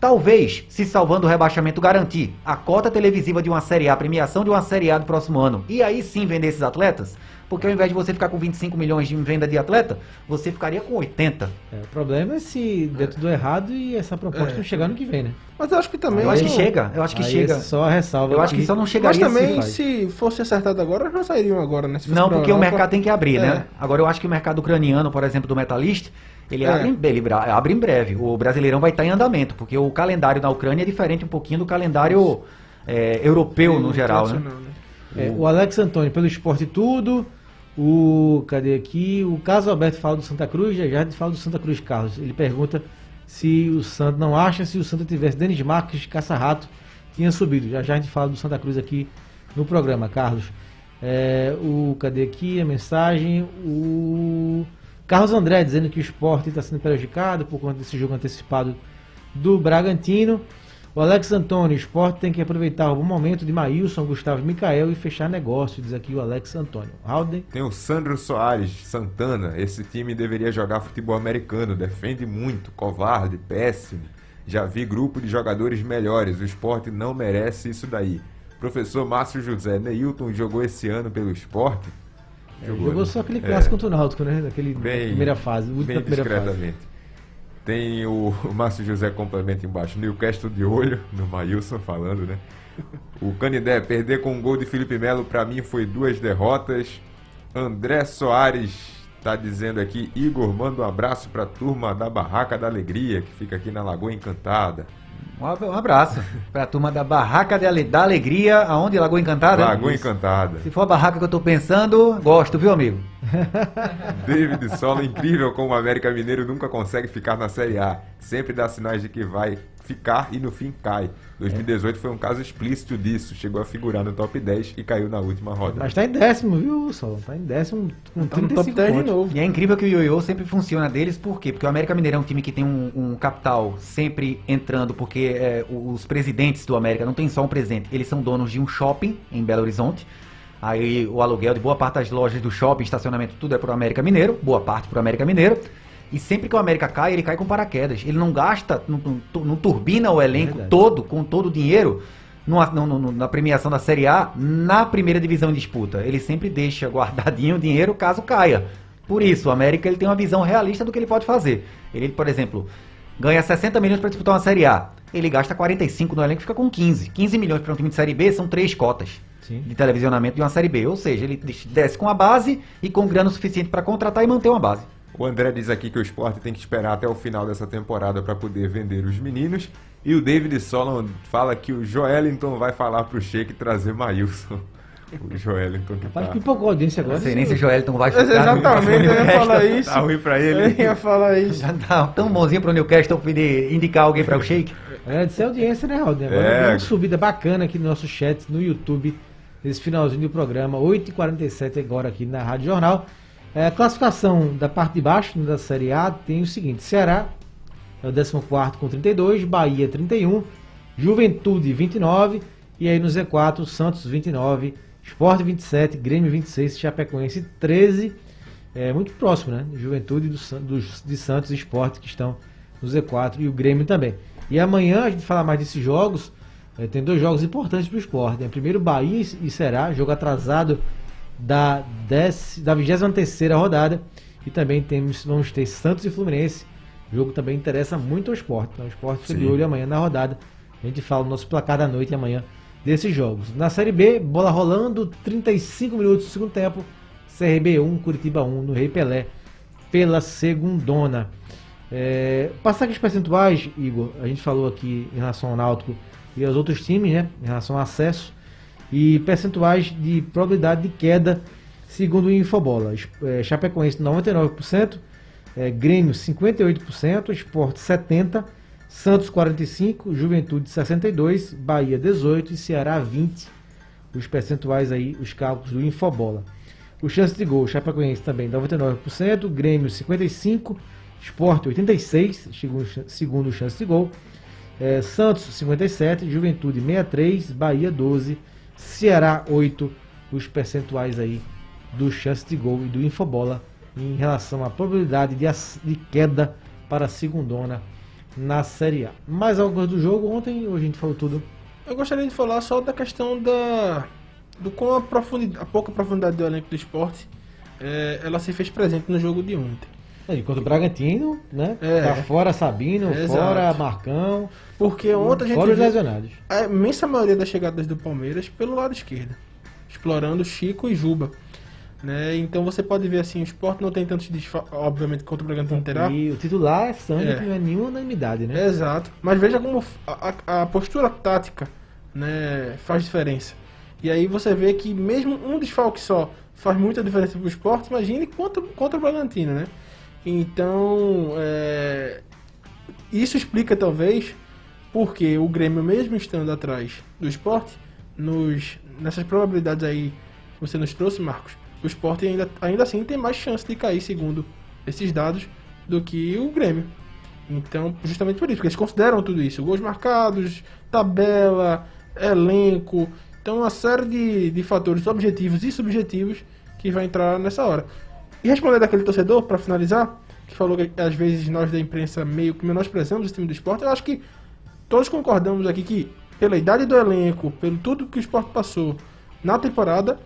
talvez, se salvando o rebaixamento, garantir a cota televisiva de uma Série A, a premiação de uma Série A do próximo ano e aí sim vender esses atletas? Porque ao invés de você ficar com 25 milhões de venda de atleta, você ficaria com 80. É, o problema é se der tudo errado e essa proposta É. não chegar no que vem, né? Mas eu acho que também. Eu acho que chega, eu acho que Aí chega. esse Só a ressalva. Eu acho que só não chegaria Mas também, assim. se fosse acertado agora, não sairiam agora, né? Se fosse Não, pra porque o mercado tem que abrir, É. né? Agora eu acho que o mercado ucraniano, por exemplo, do Metalist, ele, É. abre, em- ele abre em breve. O Brasileirão vai estar em andamento, porque o calendário na Ucrânia é diferente um pouquinho do calendário é, europeu no geral, né? Tradicional, É, o Alex Antônio, pelo esporte tudo. O. Cadê aqui? O Caso Alberto fala do Santa Cruz, já já fala do Santa Cruz Carlos. Ele pergunta se o Santa não acha se o Santa tivesse Denis Marques Caça-Rato tinha subido. Já já a gente fala do Santa Cruz aqui no programa, Carlos. É, o cadê aqui a mensagem? O Carlos André dizendo que o esporte está sendo prejudicado por conta desse jogo antecipado do Bragantino. O Alex Antônio, o esporte tem que aproveitar o bom momento de Maílson, Gustavo e Micael e fechar negócio, diz aqui o Alex Antônio. Halden, Tem o Sandro Soares, Santana. Esse time deveria jogar futebol americano. Defende muito, covarde, péssimo. Já vi grupo de jogadores melhores. O esporte não merece isso daí. Professor Márcio José Neilton jogou esse ano pelo esporte. jogou, né? só aquele É. clássico contra o Náutico, né? Naquele Bem- primeira fase, última Bem primeira fase. Tem o, [LAUGHS] Márcio José complementa embaixo. Newcastle de olho, no Maílson falando, né? O Canidé, perder com um gol de Felipe Melo, pra mim foi duas derrotas. André Soares tá dizendo aqui, Igor, manda um abraço pra turma da Barraca da Alegria, que fica aqui na Lagoa Encantada. Um ab- abraço pra turma da Barraca de da Alegria, aonde? Lagoa Encantada? Lagoa. Encantada. Se for a barraca que eu tô pensando, gosto, viu, amigo? [LAUGHS] David Sola, incrível como o América Mineiro nunca consegue ficar na Série A. Sempre dá sinais de que vai ficar e no fim cai. 2018 foi um caso explícito disso. Chegou a figurar no top 10 e caiu na última rodada. Mas tá em décimo, viu, Sol? Tá em décimo com Tá no 35 top 10 de novo. E é incrível que o ioiô sempre funciona deles, por quê? Porque o América Mineiro é um time que tem um, um capital sempre entrando, porque é, os presidentes do América não tem só um presidente, eles são donos de um shopping em Belo Horizonte. Aí o aluguel de boa parte das lojas do shopping, estacionamento, tudo é pro América Mineiro, boa parte pro América Mineiro. E sempre que o América cai, ele cai com paraquedas. Ele não gasta, não, não- não turbina o elenco Verdade. todo, com todo o dinheiro, numa- no- na premiação da Série A, na primeira divisão em disputa. Ele sempre deixa guardadinho o dinheiro caso caia. Por isso, o América ele tem uma visão realista do que ele pode fazer. Ele, por exemplo, ganha 60 milhões para disputar uma Série A. Ele gasta 45 no elenco e fica com 15. 15 milhões para um time de Série B são três cotas Sim. de televisionamento de uma Série B. Ou seja, ele desce com a base e com grana o suficiente para contratar e manter uma base. O André diz aqui que o esporte tem que esperar até o final dessa temporada para poder vender os meninos. E o David Solon fala que o Joelinton vai falar pro Sheik trazer Maílson. O Joelinton que Rapaz, tá, pipocou a audiência agora. Não sei nem se o Joelton vai ficar. Exatamente, eu ia falar isso. tá ruim pra Eu ele. ia falar isso. Já tá tão bonzinho pro Newcastle pedir, indicar alguém para o Shake. Agradecer a audiência, né, Raul? Agora É. uma subida bacana aqui no nosso chat no YouTube, nesse finalzinho do programa, 8h47 agora aqui na Rádio Jornal. É, classificação da parte de baixo né, da Série A tem o seguinte: Ceará é o 14 com 32, Bahia 31, Juventude 29, e aí no Z4, Santos 29, Sport 27, Grêmio 26, Chapecoense 13. É muito próximo, né? Juventude do, dos, de Santos e Sport que estão no Z4 e o Grêmio também. E amanhã a gente fala mais desses jogos. Eh, tem dois jogos importantes para o esporte. Né? Primeiro, Bahia e e Será, jogo atrasado da, da 23 rodada. E também temos, vamos ter Santos e Fluminense. Jogo também interessa muito ao esporte. Então o esporte fica de olho amanhã na rodada. A gente fala o nosso placar da noite amanhã desses jogos. Na Série B, bola rolando, 35 minutos do segundo tempo. CRB 1, Curitiba 1 no Rei Pelé pela segundona. É, passar aqui os percentuais, Igor, a gente falou aqui em relação ao Náutico e aos outros times, né? Em relação ao acesso e percentuais de probabilidade de queda segundo o Infobola. É, Chapecoense 99%, é, Grêmio 58%, Sport 70%, Santos 45, Juventude 62, Bahia 18 e Ceará 20. Os percentuais aí, os cálculos do Infobola. O chance de gol, Chapecoense também 99%, Grêmio 55%, Sport 86%, segundo, segundo chance de gol. É, Santos 57%, Juventude 63%, Bahia 12%, Ceará 8%, os percentuais aí do chance de gol e do Infobola em relação à probabilidade de, de queda para a segundona na Série A. Mais alguma coisa do jogo? Ontem hoje a gente falou tudo. Eu gostaria de falar só da questão da do com a, profundidade, a pouca profundidade do elenco do esporte é, ela se fez presente no jogo de ontem. É, enquanto o Bragantino, né? É. Tá fora Sabino, Exato. fora Marcão, Porque ontem a gente fora os lesionados. a imensa maioria das chegadas do Palmeiras pelo lado esquerdo, explorando Chico e Juba. Né? Então você pode ver assim, o esporte não tem tantos desfalques, obviamente contra o Bragantino terá. E o titular é Sandy, É. que não é nenhuma unanimidade, né? Exato. Mas veja como a, a- a postura tática né, faz diferença. E aí você vê que mesmo um desfalque só faz muita diferença para o esporte, imagine contra, contra o Bragantino, né? Então, é, isso explica talvez porque o Grêmio, mesmo estando atrás do esporte, nos, nessas probabilidades aí que você nos trouxe, Marcos, o esporte ainda, ainda assim tem mais chance de cair, segundo esses dados, do que o Grêmio. Então, justamente por isso, porque eles consideram tudo isso: gols marcados, tabela, elenco. Então, uma série de, de fatores objetivos e subjetivos que vai entrar nessa hora. E respondendo aquele torcedor, para finalizar, que falou que às vezes nós da imprensa meio que menosprezamos esse time do esporte, eu acho que todos concordamos aqui que, pela idade do elenco, pelo tudo que o esporte passou na temporada,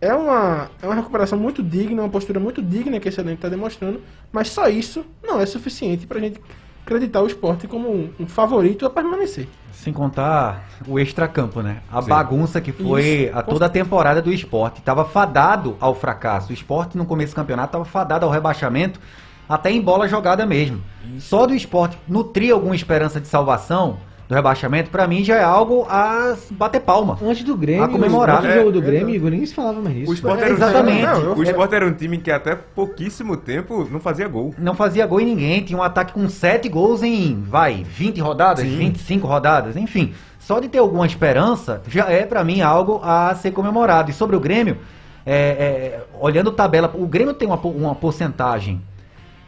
é uma, é uma recuperação muito digna, uma postura muito digna que esse elenco está demonstrando, mas só isso não é suficiente para a gente acreditar o esporte como um, um favorito a permanecer. Sem contar o extracampo, né? A Sim. bagunça que foi Isso. a toda a temporada do esporte. Tava fadado ao fracasso. O esporte no começo do campeonato tava fadado ao rebaixamento, até em bola jogada mesmo. Só do esporte nutrir alguma esperança de salvação do rebaixamento, pra mim já é algo a bater palma. Antes do Grêmio, A comemorar. antes do jogo do É, Grêmio, exato. Igor, ninguém se falava mais nisso. O Sport, era um Exatamente. time, Não, o Sport era um time que até pouquíssimo tempo não fazia gol. Não fazia gol em ninguém, tinha um ataque com 7 gols em, vai, 20 rodadas, Sim. 25 rodadas, enfim. Só de ter alguma esperança já é pra mim algo a ser comemorado. E sobre o Grêmio, é, é, olhando tabela, o Grêmio tem uma, uma porcentagem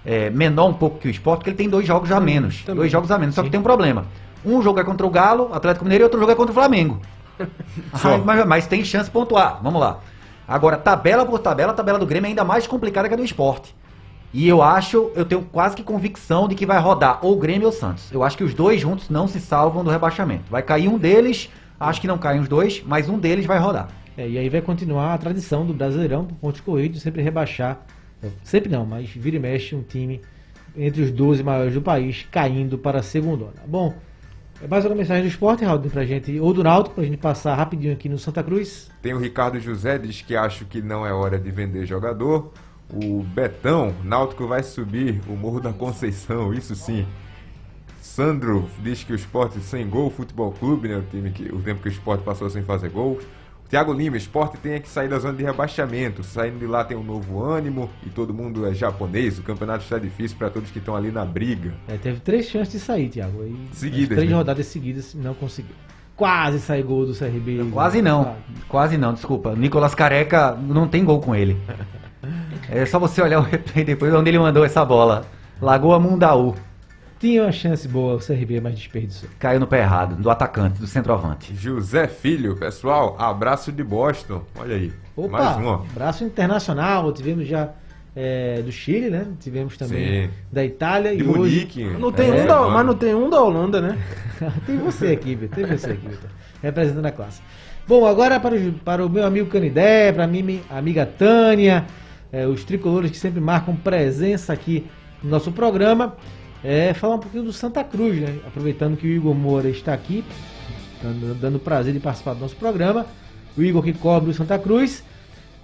é, menor um pouco que o Sport, porque ele tem dois jogos a menos. também. Dois jogos a menos, só que tem um problema. Um jogo é contra o Galo, Atlético Mineiro, e outro jogo é contra o Flamengo. [LAUGHS] Ah, mas, mas tem chance de pontuar. Vamos lá. Agora, tabela por tabela, a tabela do Grêmio é ainda mais complicada que a do esporte. E eu acho, eu tenho quase que convicção de que vai rodar ou o Grêmio ou o Santos. Eu acho que os dois juntos não se salvam do rebaixamento. Vai cair um deles, acho que não caem os dois, mas um deles vai rodar. É, e aí vai continuar a tradição do Brasileirão, por pontos corridos, sempre rebaixar. Sempre não, mas vira e mexe um time entre os 12 maiores do país caindo para a segunda. Bom, mais uma mensagem do esporte, Raul, pra gente, ou do Náutico, pra gente passar rapidinho aqui no Santa Cruz. Tem o Ricardo José, diz que acho que não é hora de vender jogador. O Betão, Náutico vai subir o Morro da Conceição, isso sim. Sandro diz que o esporte sem gol, futebol clube, né? O, time que, o tempo que o esporte passou sem fazer gols. Tiago Lima, esporte tem que sair da zona de rebaixamento. Saindo de lá tem um novo ânimo e todo mundo é japonês. O campeonato está difícil para todos que estão ali na briga. É, teve três chances de sair, Thiago. E Seguidas, as Três né? rodadas seguidas não conseguiu. Quase saiu gol do CRB. Quase não. Quase não, desculpa. Nicolas Careca não tem gol com ele. [LAUGHS] É só você olhar o replay depois onde ele mandou essa bola. Lagoa Mundaú. Tinha uma chance boa o CRB, mas desperdiçou. Caiu no pé errado, do atacante, do centroavante. José Filho, pessoal, abraço de Boston. Olha aí, Opa, mais um, ó. braço internacional, tivemos já é, do Chile, né? Tivemos também Sim. da Itália De e hoje Munique. Não tem É, um da, mas não tem um da Holanda, né? [LAUGHS] tem você aqui, Vitor. Tem você aqui, Vitor. Representando a classe. Bom, agora para o, para o meu amigo Canidé, para a minha amiga Tânia, é, os tricolores que sempre marcam presença aqui no nosso programa, é, falar um pouquinho do Santa Cruz, né? Aproveitando que o Igor Moura está aqui, dando, dando prazer de participar do nosso programa. O Igor que cobre o Santa Cruz.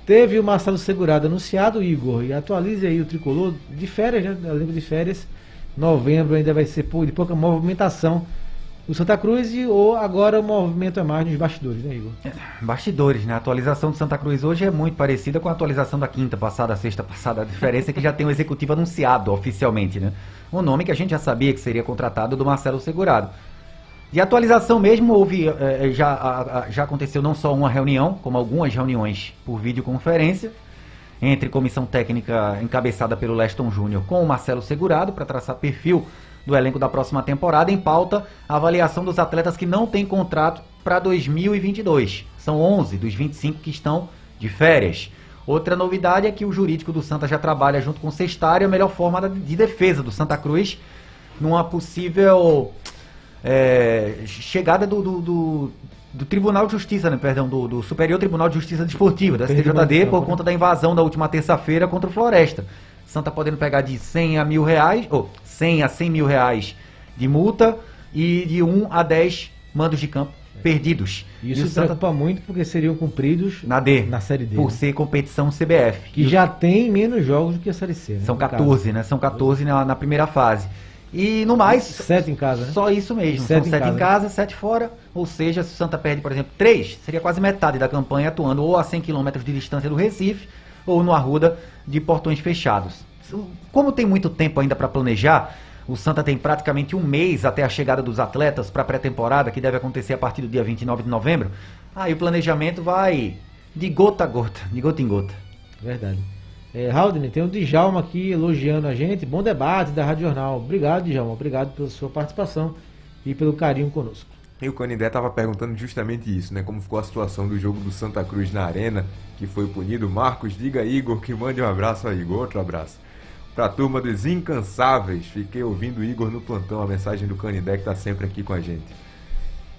Teve o Marcelo Segurado anunciado, Igor, e atualize aí o tricolor de férias, né? Elenco de férias. Novembro ainda vai ser de pouca movimentação do Santa Cruz e ou agora o movimento é mais nos bastidores, né, Igor? Bastidores, né? A atualização do Santa Cruz hoje é muito parecida com a atualização da quinta passada, sexta passada. A diferença é que já tem o executivo anunciado oficialmente, né? O nome que a gente já sabia que seria contratado do Marcelo Segurado. De atualização mesmo, houve, eh, já, a- a- já aconteceu não só uma reunião, como algumas reuniões por videoconferência, entre comissão técnica encabeçada pelo Leston Júnior com o Marcelo Segurado, para traçar perfil do elenco da próxima temporada, em pauta a avaliação dos atletas que não têm contrato para 2022. São 11 dos 25 que estão de férias. Outra novidade é que o jurídico do Santa já trabalha junto com o Sextário a melhor forma de defesa do Santa Cruz numa possível é, chegada do, do, do- do Tribunal de Justiça, né, perdão, do, Superior Tribunal de Justiça Desportiva, da STJD, por né? conta da invasão da última terça-feira contra o Floresta. Santa podendo pegar de 100 a mil reais, ou 100 a 100 mil reais de multa e de 1 a 10 mandos de campo perdidos. E Isso e Santa preocupa muito porque seriam cumpridos na D, na Série D. por né? ser competição CBF. Que já tem menos jogos do que a Série C, né? São no caso. 14, né? São 14 na, na primeira fase. E no mais, Sete em casa, né? Só isso mesmo. Sete em São sete casa, em né? casa, sete fora. Ou seja, se o Santa perde, por exemplo, três, seria quase metade da campanha atuando ou a 100 km de distância do Recife ou no Arruda de portões fechados. Como tem muito tempo ainda para planejar, o Santa tem praticamente um mês até a chegada dos atletas para a pré-temporada, que deve acontecer a partir do dia 29 de novembro. Aí o planejamento vai de gota a gota, de gota em gota. Verdade. É, Haldane, tem o Djalma aqui elogiando a gente. Bom debate da Rádio Jornal. Obrigado, Djalma. Obrigado pela sua participação e pelo carinho conosco. E o Canindé estava perguntando justamente isso, né? Como ficou a situação do jogo do Santa Cruz na Arena, que foi punido. Marcos, diga a Igor que mande um abraço a Igor, outro abraço. Pra turma dos incansáveis, fiquei ouvindo o Igor no plantão, a mensagem do Canindé que tá sempre aqui com a gente.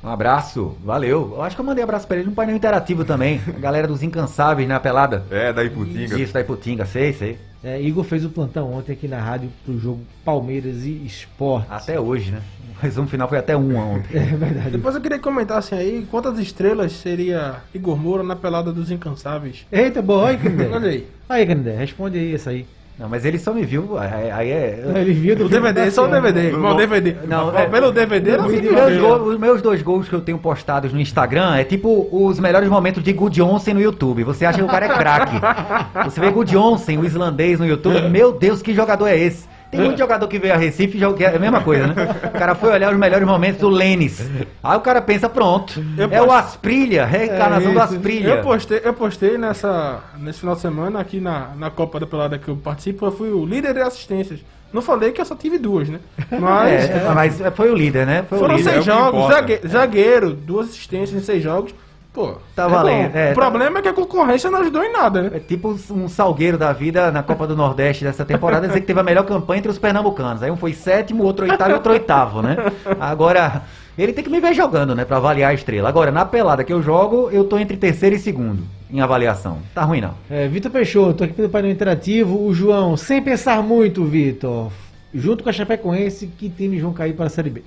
Um abraço, valeu. Eu acho que eu mandei abraço pra ele no painel interativo também. A galera dos incansáveis na pelada. É, da Iputinga. Isso, da Iputinga, sei, sei. É, Igor fez o plantão ontem aqui na rádio pro jogo Palmeiras e Esporte. Até hoje, né? O resumo final foi até um ontem. [LAUGHS] É verdade. Depois eu queria que comentassem aí quantas estrelas seria Igor Moura na pelada dos incansáveis. Eita, boa. Aí. Olha aí. Aí, Canindé, responde aí essa aí. Não, mas ele só me viu, aí, aí é... Ele viu do O DVD, só o DVD. Mas o DVD. Não, Não, é- pelo DVD não Os Meus vendo. gol- os meus dois gols que eu tenho postados no Instagram é tipo os melhores momentos de Good Onsen no YouTube. Você acha que o cara é craque. [LAUGHS] Você vê Good Onsen, o islandês no YouTube, meu Deus, que jogador é esse? Tem muito jogador que veio a Recife e é a mesma coisa, né? O cara foi olhar os melhores momentos do Lênis. Aí o cara pensa, pronto, Eu é o Asprilha, reencarnação É do. Asprilha. Eu postei, eu postei nessa, nesse final de semana aqui na, na Copa da Pelada que eu participo, eu fui o líder de assistências. Não falei que eu só tive duas, né? Mas É, mas foi o líder, né? Foi o foram líder. é seis que jogos, importa. zague- zagueiro, duas assistências em seis jogos. Pô, Tá é valendo, bom. é, o problema é que a concorrência não ajudou em nada, né? É tipo um salgueiro da vida na Copa do Nordeste dessa temporada, dizer que teve a melhor campanha entre os pernambucanos. Aí um foi sétimo, outro oitavo e outro oitavo, né? Agora, ele tem que me ver jogando, né? Pra avaliar a estrela. Agora, na pelada que eu jogo, eu tô entre terceiro e segundo em avaliação. Tá ruim, não. É, Vitor Peixoto, aqui pelo painel interativo. O João, sem pensar muito, Vitor. Junto com a Chapecoense, que times vão cair para a Série B?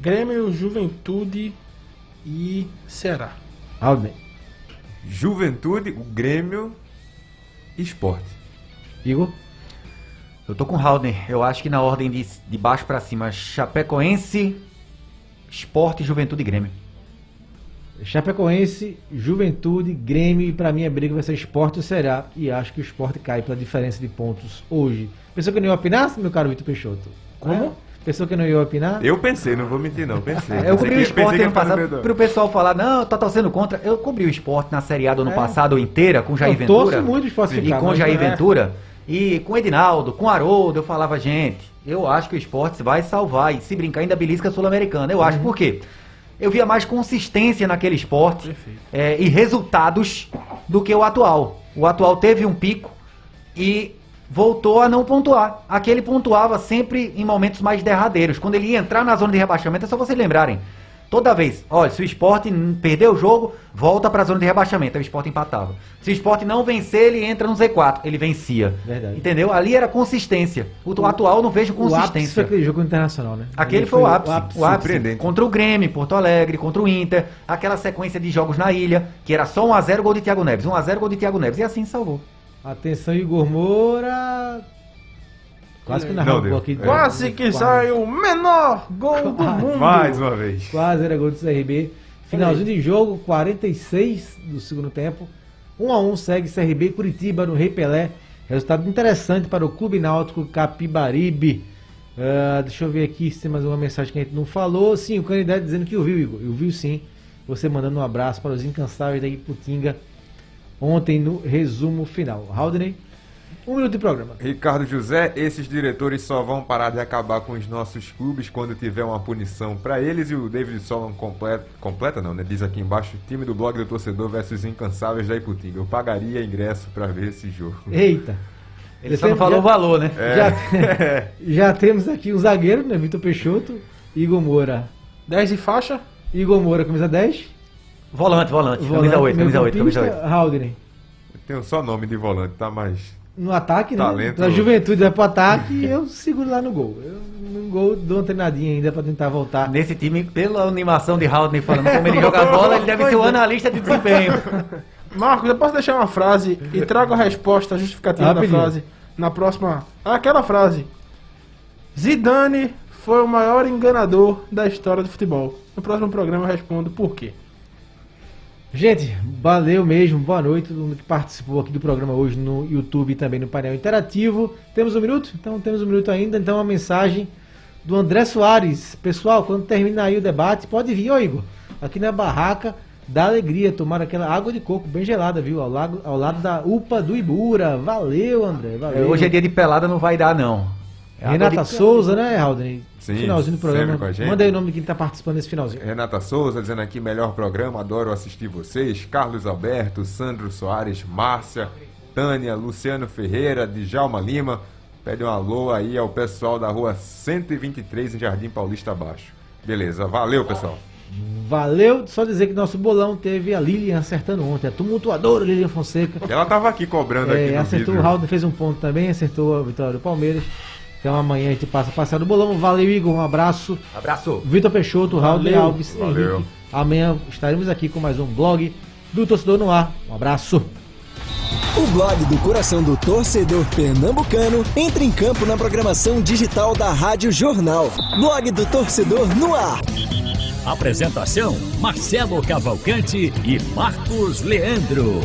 Grêmio, Juventude e Ceará. Haldane. Juventude, o Grêmio e Esporte. Igor? Eu tô com o Haldner. Eu acho que na ordem de, de baixo pra cima, Chapecoense, Esporte, Juventude e Grêmio. Chapecoense, Juventude, Grêmio e pra mim a briga vai ser Esporte ou Será. E acho que o Esporte cai pela diferença de pontos hoje. Pensou que eu não ia opinar, meu caro Vitor Peixoto? Como? Pensou que eu não ia opinar? Eu pensei, não vou mentir não, pensei. Eu Pensei cobri o esporte que ano passado. Pro pessoal falar, não, tá torcendo contra. Eu cobri o esporte na Série A do ano É. passado inteira, com Jair eu torço Ventura. muito o Esporte E com Jair é. Ventura. E com Edinaldo, com Haroldo, eu falava, gente, eu acho que o esporte vai salvar. E se brincar, ainda belisca sul-americana. Eu acho, Uhum. por quê? Eu via mais consistência naquele esporte é, e resultados do que o atual. O atual teve um pico e voltou a não pontuar. Aquele pontuava sempre em momentos mais derradeiros. Quando ele ia entrar na zona de rebaixamento, é só vocês lembrarem. Toda vez, olha, se o esporte perder o jogo, volta para a zona de rebaixamento. Aí o esporte empatava. Se o esporte não vencer, ele entra no Z4. Ele vencia. Verdade. Entendeu? Ali era consistência. O, o atual não vejo O ápice foi consistência. aquele jogo internacional, né? Aquele Ali foi o ápice, o ápice. surpreendente. Contra o Grêmio, Porto Alegre, contra o Inter, aquela sequência de jogos na ilha, que era só 1x0 gol de Thiago Neves, 1x0 gol de Thiago Neves, e assim salvou. Atenção, Igor Moura. Quase que narrou Não um deu. aqui. É. Quase que sai o menor gol do mundo. Mais uma vez. Quase era gol do CRB. Finalzinho de jogo, 46 do segundo tempo. 1 a 1 segue CRB Curitiba no Rei Pelé. Resultado interessante para o Clube Náutico Capibaribe. Ah, deixa eu ver aqui se tem mais uma mensagem que a gente não falou. Sim, o candidato dizendo que ouviu, Igor. Eu vi sim. Você mandando um abraço para os incansáveis da Iputinga ontem no resumo final. Haldney, um minuto de programa. Ricardo José, esses diretores só vão parar de acabar com os nossos clubes quando tiver uma punição pra eles e o David Solon completa, completa não, né? Diz aqui embaixo, time do blog do torcedor versus incansáveis da Iputinga. Eu pagaria ingresso pra ver esse jogo. Eita! Ele só não falou o valor, né? Já, [LAUGHS] já temos aqui um zagueiro, né? Vitor Peixoto, Igor Moura. 10 e faixa. Igor Moura, camisa 10. Volante, volante. Camisa volante, 8, camisa 8, camisa 8. meio-campista, Haldner. Tem só nome de volante, tá mais. No ataque, né? Talento. Da juventude vai pro ataque e eu seguro lá no gol. Eu no gol dou uma treinadinha ainda pra tentar voltar. Nesse time, pela animação de Haldner falando como ele joga bola, ele deve ser o analista de desempenho. [LAUGHS] Marcos, eu posso deixar uma frase e trago a resposta justificativa Rapidinho. da frase na próxima. Aquela frase. Zidane foi o maior enganador da história do futebol. No próximo programa eu respondo por quê. Gente, valeu mesmo. Boa noite todo mundo que participou aqui do programa hoje no YouTube e também no painel interativo. Temos um minuto? Então temos um minuto ainda. Então uma mensagem do André Soares. Pessoal, quando terminar aí o debate, pode vir, ô Igor, aqui na barraca da alegria, tomar aquela água de coco bem gelada, viu? Ao lado, ao lado da UPA do Ibura. Valeu, André. É, Valeu. Hoje é dia de pelada, não vai dar, não. É Renata de- Souza, né, Haldane? Sim, Finalzinho do programa. com a gente. Manda aí o nome de quem tá participando desse finalzinho. Renata Souza dizendo aqui, melhor programa, adoro assistir vocês. Carlos Alberto, Sandro Soares, Márcia, Tânia, Luciano Ferreira, Djalma Lima. Pede um alô aí ao pessoal da rua 123 em Jardim Paulista Abaixo. Beleza, valeu pessoal. Valeu, só dizer que nosso bolão teve a Lilian acertando ontem, a tumultuadora Lilian Fonseca. Ela tava aqui cobrando aqui É, no acertou vídeo. o Raul, fez um ponto também, acertou a vitória do Palmeiras. Então amanhã a gente passa a passar do bolão. Valeu, Igor, um abraço. Abraço. Vitor Peixoto, Raul Valeu. Alves, Valeu. Henrique. Amanhã estaremos aqui com mais um blog do Torcedor no Ar. Um abraço. O blog do coração do torcedor pernambucano entra em campo na programação digital da Rádio Jornal. Blog do torcedor no ar. Apresentação: Marcelo Cavalcante e Marcos Leandro.